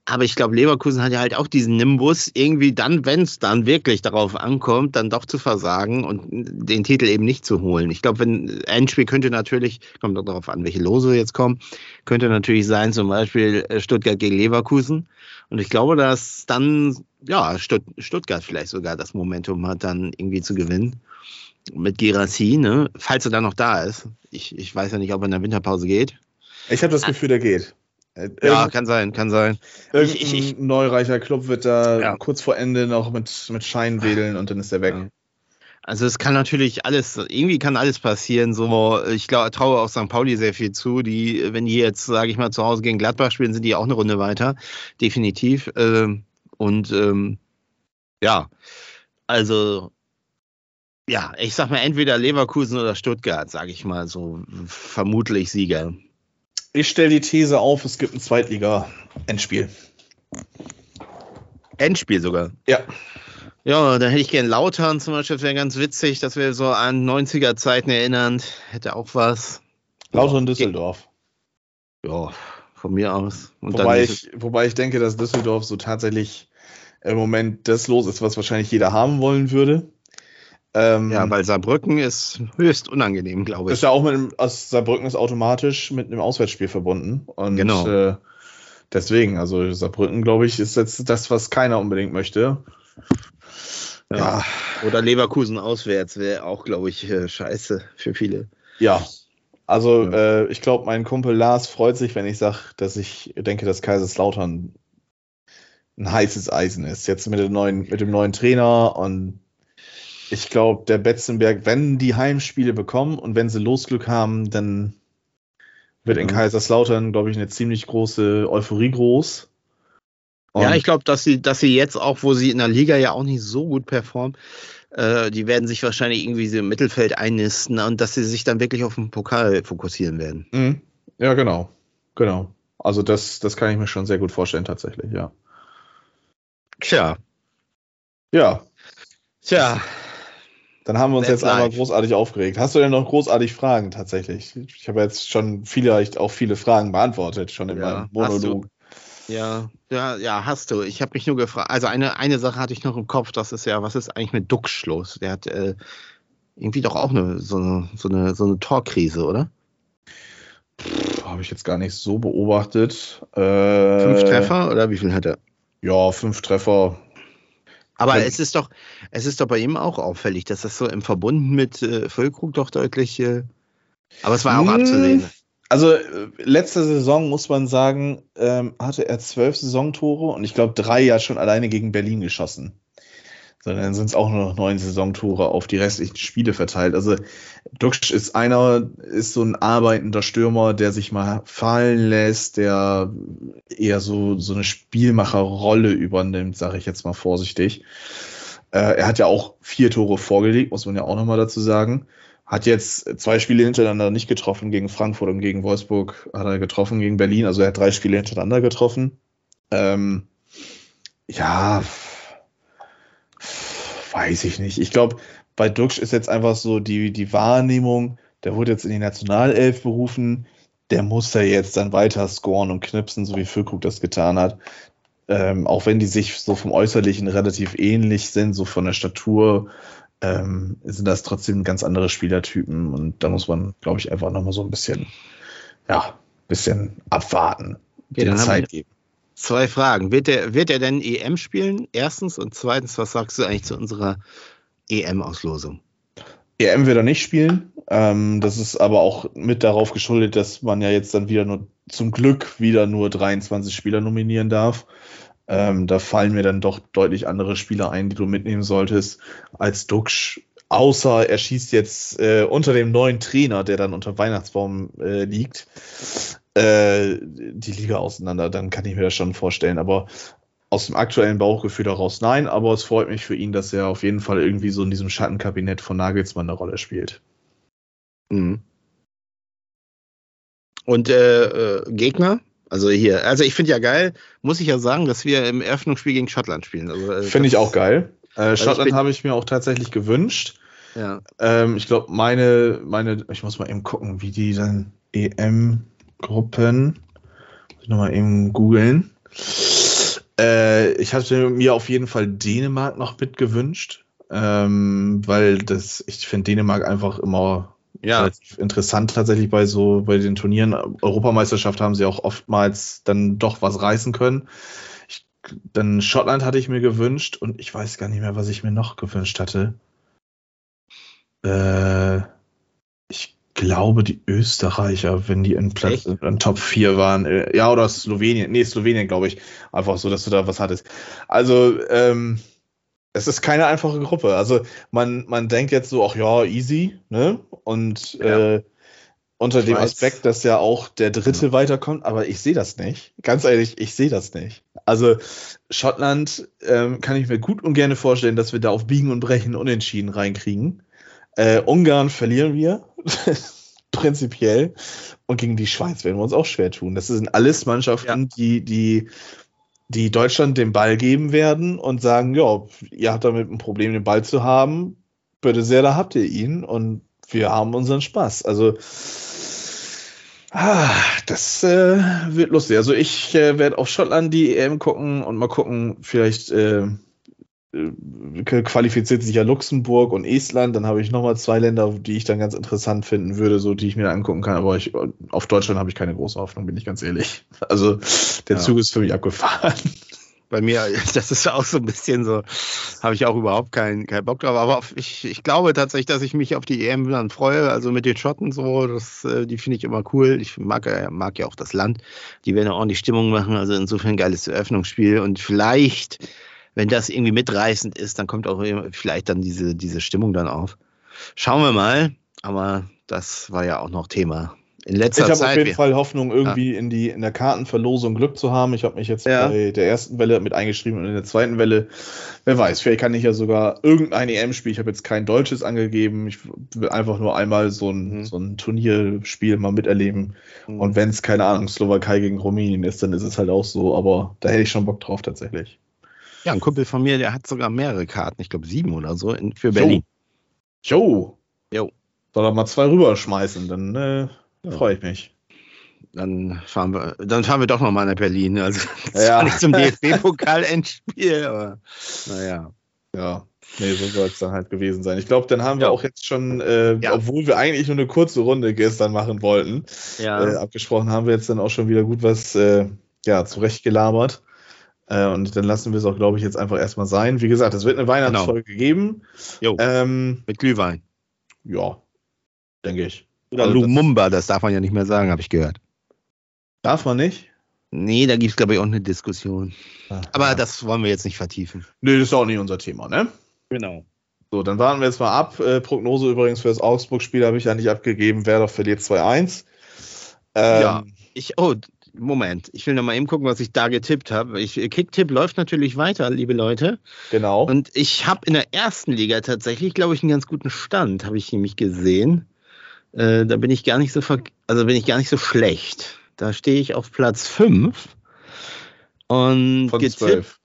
Aber ich glaube, Leverkusen hat ja halt auch diesen Nimbus, irgendwie dann, wenn es dann wirklich darauf ankommt, dann doch zu versagen und den Titel eben nicht zu holen. Ich glaube, wenn Endspiel könnte natürlich, kommt auch darauf an, welche Lose jetzt kommen, könnte natürlich sein, zum Beispiel äh, Stuttgart gegen Leverkusen. Und ich glaube, dass dann, ja, Stuttgart vielleicht sogar das Momentum hat, dann irgendwie zu gewinnen. Mit Girassi, ne? Falls er dann noch da ist. Ich, ich weiß ja nicht, ob er in der Winterpause geht. Ich habe das Gefühl, der geht. Äh, ja, kann sein, kann sein. Irgendein ich, ich, neureicher Club wird da ja. kurz vor Ende noch mit, mit Schein wedeln und dann ist er weg. Ja. Also es kann natürlich alles, irgendwie kann alles passieren. So, ich glaube, traue auch St. Pauli sehr viel zu. Die, wenn die jetzt, sage ich mal, zu Hause gegen Gladbach spielen, sind die auch eine Runde weiter, definitiv. Ähm, und ähm, ja, also ja, ich sag mal entweder Leverkusen oder Stuttgart, sage ich mal so, vermutlich Sieger. Ich stelle die These auf, es gibt ein Zweitliga-Endspiel. Endspiel sogar? Ja. Ja, da hätte ich gern Lautern zum Beispiel, das wäre ganz witzig, dass wir so an 90er-Zeiten erinnern. Hätte auch was. Lautern Düsseldorf. Ja, von mir aus. Und wobei, ich, wobei ich denke, dass Düsseldorf so tatsächlich im Moment das los ist, was wahrscheinlich jeder haben wollen würde. Ähm, ja, weil Saarbrücken ist höchst unangenehm, glaube ich. Ist ja auch mit einem, also Saarbrücken ist automatisch mit einem Auswärtsspiel verbunden. Und genau. Äh, deswegen, also Saarbrücken, glaube ich, ist jetzt das, was keiner unbedingt möchte. Ja. ja. Oder Leverkusen auswärts wäre auch, glaube ich, äh, scheiße für viele. Ja. Also ja. Äh, ich glaube, mein Kumpel Lars freut sich, wenn ich sage, dass ich denke, dass Kaiserslautern ein heißes Eisen ist. Jetzt mit dem neuen, mit dem neuen Trainer und ich glaube, der Betzenberg, wenn die Heimspiele bekommen und wenn sie Losglück haben, dann wird in Kaiserslautern, glaube ich, eine ziemlich große Euphorie groß. Und ja, ich glaube, dass sie, dass sie jetzt auch, wo sie in der Liga ja auch nicht so gut performen, äh, die werden sich wahrscheinlich irgendwie so im Mittelfeld einnisten und dass sie sich dann wirklich auf den Pokal fokussieren werden. Mhm. Ja, genau. Genau. Also das, das kann ich mir schon sehr gut vorstellen, tatsächlich, ja. Tja. Ja. Tja. Dann haben wir uns That's jetzt einmal großartig aufgeregt. Hast du denn noch großartig Fragen tatsächlich? Ich habe jetzt schon vielleicht auch viele Fragen beantwortet, schon in ja, meinem Monolog. Ja, ja, ja, hast du. Ich habe mich nur gefragt. Also eine, eine Sache hatte ich noch im Kopf, das ist ja, was ist eigentlich mit Duxch los? Der hat, äh, irgendwie doch auch eine, so, eine, so, eine, so eine Torkrise, oder? Habe ich jetzt gar nicht so beobachtet. Äh, fünf Treffer oder wie viel hat er? Ja, fünf Treffer. Aber es ist doch, es ist doch bei ihm auch auffällig, dass das so im Verbund mit äh, Füllkrug doch deutlich. Äh, aber es war auch hm, abzusehen. Also äh, letzte Saison muss man sagen, ähm, hatte er zwölf Saisontore und ich glaube drei ja schon alleine gegen Berlin geschossen sondern sind es auch nur noch neun Saisontore auf die restlichen Spiele verteilt. Also Duxch ist einer, ist so ein arbeitender Stürmer, der sich mal fallen lässt, der eher so, so eine Spielmacherrolle übernimmt, sage ich jetzt mal vorsichtig. Äh, er hat ja auch vier Tore vorgelegt, muss man ja auch nochmal dazu sagen. Hat jetzt zwei Spiele hintereinander nicht getroffen, gegen Frankfurt und gegen Wolfsburg hat er getroffen, gegen Berlin, also er hat drei Spiele hintereinander getroffen. Ähm, ja, weiß ich nicht. Ich glaube, bei Duxch ist jetzt einfach so die, die Wahrnehmung, der wurde jetzt in die Nationalelf berufen, der muss da jetzt dann weiter scoren und knipsen, so wie Füllkrug das getan hat. Ähm, auch wenn die sich so vom Äußerlichen relativ ähnlich sind, so von der Statur, ähm, sind das trotzdem ganz andere Spielertypen und da muss man, glaube ich, einfach nochmal so ein bisschen, ja, bisschen abwarten, okay, der Zeit geben. Zwei Fragen. Wird er, wird er denn EM spielen? Erstens. Und zweitens, was sagst du eigentlich zu unserer EM-Auslosung? EM wird er nicht spielen. Ähm, das ist aber auch mit darauf geschuldet, dass man ja jetzt dann wieder nur zum Glück wieder nur 23 Spieler nominieren darf. Ähm, da fallen mir dann doch deutlich andere Spieler ein, die du mitnehmen solltest, als Duxch. Außer er schießt jetzt äh, unter dem neuen Trainer, der dann unter Weihnachtsbaum äh, liegt, äh, die Liga auseinander, dann kann ich mir das schon vorstellen. Aber aus dem aktuellen Bauchgefühl daraus nein, aber es freut mich für ihn, dass er auf jeden Fall irgendwie so in diesem Schattenkabinett von Nagelsmann eine Rolle spielt. Mhm. Und äh, äh, Gegner? Also hier, also ich finde ja geil, muss ich ja sagen, dass wir im Eröffnungsspiel gegen Schottland spielen. Also, äh, finde ich auch geil. Äh, also Schottland habe ich mir auch tatsächlich gewünscht. Ja. Ähm, ich glaube, meine, meine, ich muss mal eben gucken, wie die dann EM Gruppen. Muss ich nochmal eben googeln. Äh, ich hatte mir auf jeden Fall Dänemark noch mitgewünscht, ähm, weil das, ich finde Dänemark einfach immer ja. relativ interessant tatsächlich bei so, bei den Turnieren. Europameisterschaft haben sie auch oftmals dann doch was reißen können. Ich, dann Schottland hatte ich mir gewünscht und ich weiß gar nicht mehr, was ich mir noch gewünscht hatte. Äh, ich glaube, die Österreicher, wenn die in, Platz, in Top 4 waren, äh, ja, oder Slowenien, nee, Slowenien, glaube ich, einfach so, dass du da was hattest. Also, ähm, es ist keine einfache Gruppe. Also, man, man denkt jetzt so, ach ja, easy, ne? Und ja. äh, unter dem Aspekt, dass ja auch der Dritte ja. weiterkommt, aber ich sehe das nicht. Ganz ehrlich, ich sehe das nicht. Also, Schottland ähm, kann ich mir gut und gerne vorstellen, dass wir da auf Biegen und Brechen unentschieden reinkriegen. Äh, Ungarn verlieren wir. Prinzipiell. Und gegen die Schweiz werden wir uns auch schwer tun. Das sind alles Mannschaften, ja. die, die, die Deutschland den Ball geben werden und sagen, ja, ihr habt damit ein Problem, den Ball zu haben. Bitte sehr, da habt ihr ihn und wir haben unseren Spaß. Also, ah, das äh, wird lustig. Also ich äh, werde auf Schottland die EM gucken und mal gucken, vielleicht äh, qualifiziert sich ja Luxemburg und Estland. Dann habe ich nochmal zwei Länder, die ich dann ganz interessant finden würde, so die ich mir angucken kann. Aber ich, auf Deutschland habe ich keine große Hoffnung, bin ich ganz ehrlich. Also der ja. Zug ist für mich abgefahren. Bei mir, das ist auch so ein bisschen so, habe ich auch überhaupt keinen kein Bock drauf. Aber ich, ich glaube tatsächlich, dass ich mich auf die EM dann freue. Also mit den Schotten so, das, äh, die finde ich immer cool. Ich mag, mag ja auch das Land. Die werden ja ordentlich Stimmung machen. Also insofern geiles Eröffnungsspiel. Und vielleicht wenn das irgendwie mitreißend ist, dann kommt auch vielleicht dann diese, diese Stimmung dann auf. Schauen wir mal. Aber das war ja auch noch Thema. In letzter ich habe auf jeden Fall Hoffnung, irgendwie ja. in, die, in der Kartenverlosung Glück zu haben. Ich habe mich jetzt ja. bei der ersten Welle mit eingeschrieben und in der zweiten Welle, wer weiß, vielleicht kann ich ja sogar irgendein EM-Spiel, ich habe jetzt kein deutsches angegeben, ich will einfach nur einmal so ein, mhm. so ein Turnierspiel mal miterleben. Mhm. Und wenn es, keine Ahnung, Slowakei gegen Rumänien ist, dann ist es halt auch so, aber da hätte ich schon Bock drauf tatsächlich. Ja, ein Kumpel von mir, der hat sogar mehrere Karten, ich glaube sieben oder so, in, für Berlin. Jo. Jo. Soll er mal zwei rüberschmeißen, dann äh, ja. freue ich mich. Dann fahren wir, dann fahren wir doch nochmal nach Berlin. Also ja. nicht zum DFB-Pokal-Endspiel, aber naja. Ja, nee, so soll es dann halt gewesen sein. Ich glaube, dann haben wir ja. auch jetzt schon, äh, ja. obwohl wir eigentlich nur eine kurze Runde gestern machen wollten, ja. äh, abgesprochen, haben wir jetzt dann auch schon wieder gut was äh, ja, zurechtgelabert. Äh, und dann lassen wir es auch, glaube ich, jetzt einfach erstmal sein. Wie gesagt, es wird eine Weihnachtsfolge genau. geben. Jo, ähm, mit Glühwein. Ja, denke ich. Oder also Lumumba, das, das darf man ja nicht mehr sagen, habe ich gehört. Darf man nicht? Nee, da gibt es, glaube ich, auch eine Diskussion. Ach, Aber ja. das wollen wir jetzt nicht vertiefen. Nee, das ist auch nicht unser Thema, ne? Genau. So, dann warten wir jetzt mal ab. Äh, Prognose übrigens für das Augsburg-Spiel habe ich ja nicht abgegeben. Wer doch verliert 2-1. Ähm, ja, ich, oh, Moment, ich will noch mal eben gucken, was ich da getippt habe. Kicktipp läuft natürlich weiter, liebe Leute. Genau. Und ich habe in der ersten Liga tatsächlich, glaube ich, einen ganz guten Stand, habe ich nämlich gesehen. Äh, da bin ich gar nicht so also bin ich gar nicht so schlecht. Da stehe ich auf Platz 5. Und Von getippt, 12.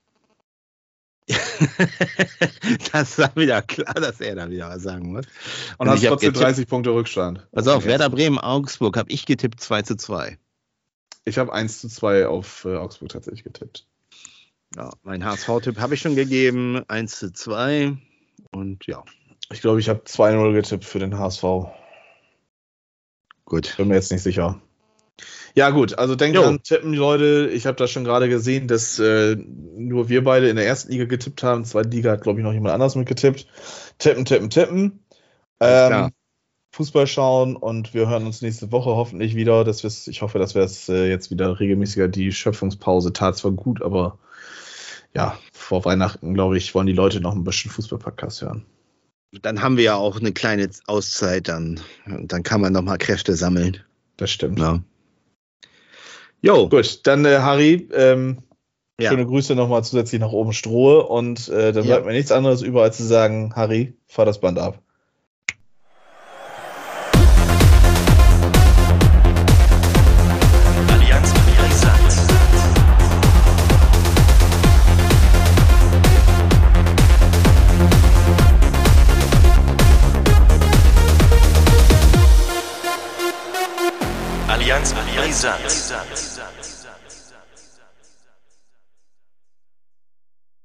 das war wieder klar, dass er da wieder was sagen muss. Und, Und hast trotzdem 30 Punkte Rückstand. Also auf Werder Bremen, Augsburg habe ich getippt 2 zu 2. Ich habe 1 zu 2 auf äh, Augsburg tatsächlich getippt. Ja, mein HSV-Tipp habe ich schon gegeben, 1 zu 2. Und ja. Ich glaube, ich habe 2-0 getippt für den HSV. Gut. Bin mir jetzt nicht sicher. Ja, gut, also denkt an tippen, Leute. Ich habe da schon gerade gesehen, dass äh, nur wir beide in der ersten Liga getippt haben. Zweite Liga hat, glaube ich, noch jemand anders mitgetippt. Tippen, tippen, tippen. Ähm, Fußball schauen und wir hören uns nächste Woche hoffentlich wieder. Das ist, ich hoffe, dass wir es äh, jetzt wieder regelmäßiger. Die Schöpfungspause tat zwar gut, aber ja, vor Weihnachten, glaube ich, wollen die Leute noch ein bisschen Fußball-Podcast hören. Dann haben wir ja auch eine kleine Auszeit, dann, dann kann man noch mal Kräfte sammeln. Das stimmt. Ja. Jo. Gut, dann äh, Harry, ähm, ja. schöne Grüße nochmal zusätzlich nach oben Strohe und äh, dann ja. bleibt mir nichts anderes über, als zu sagen, Harry, fahr das Band ab.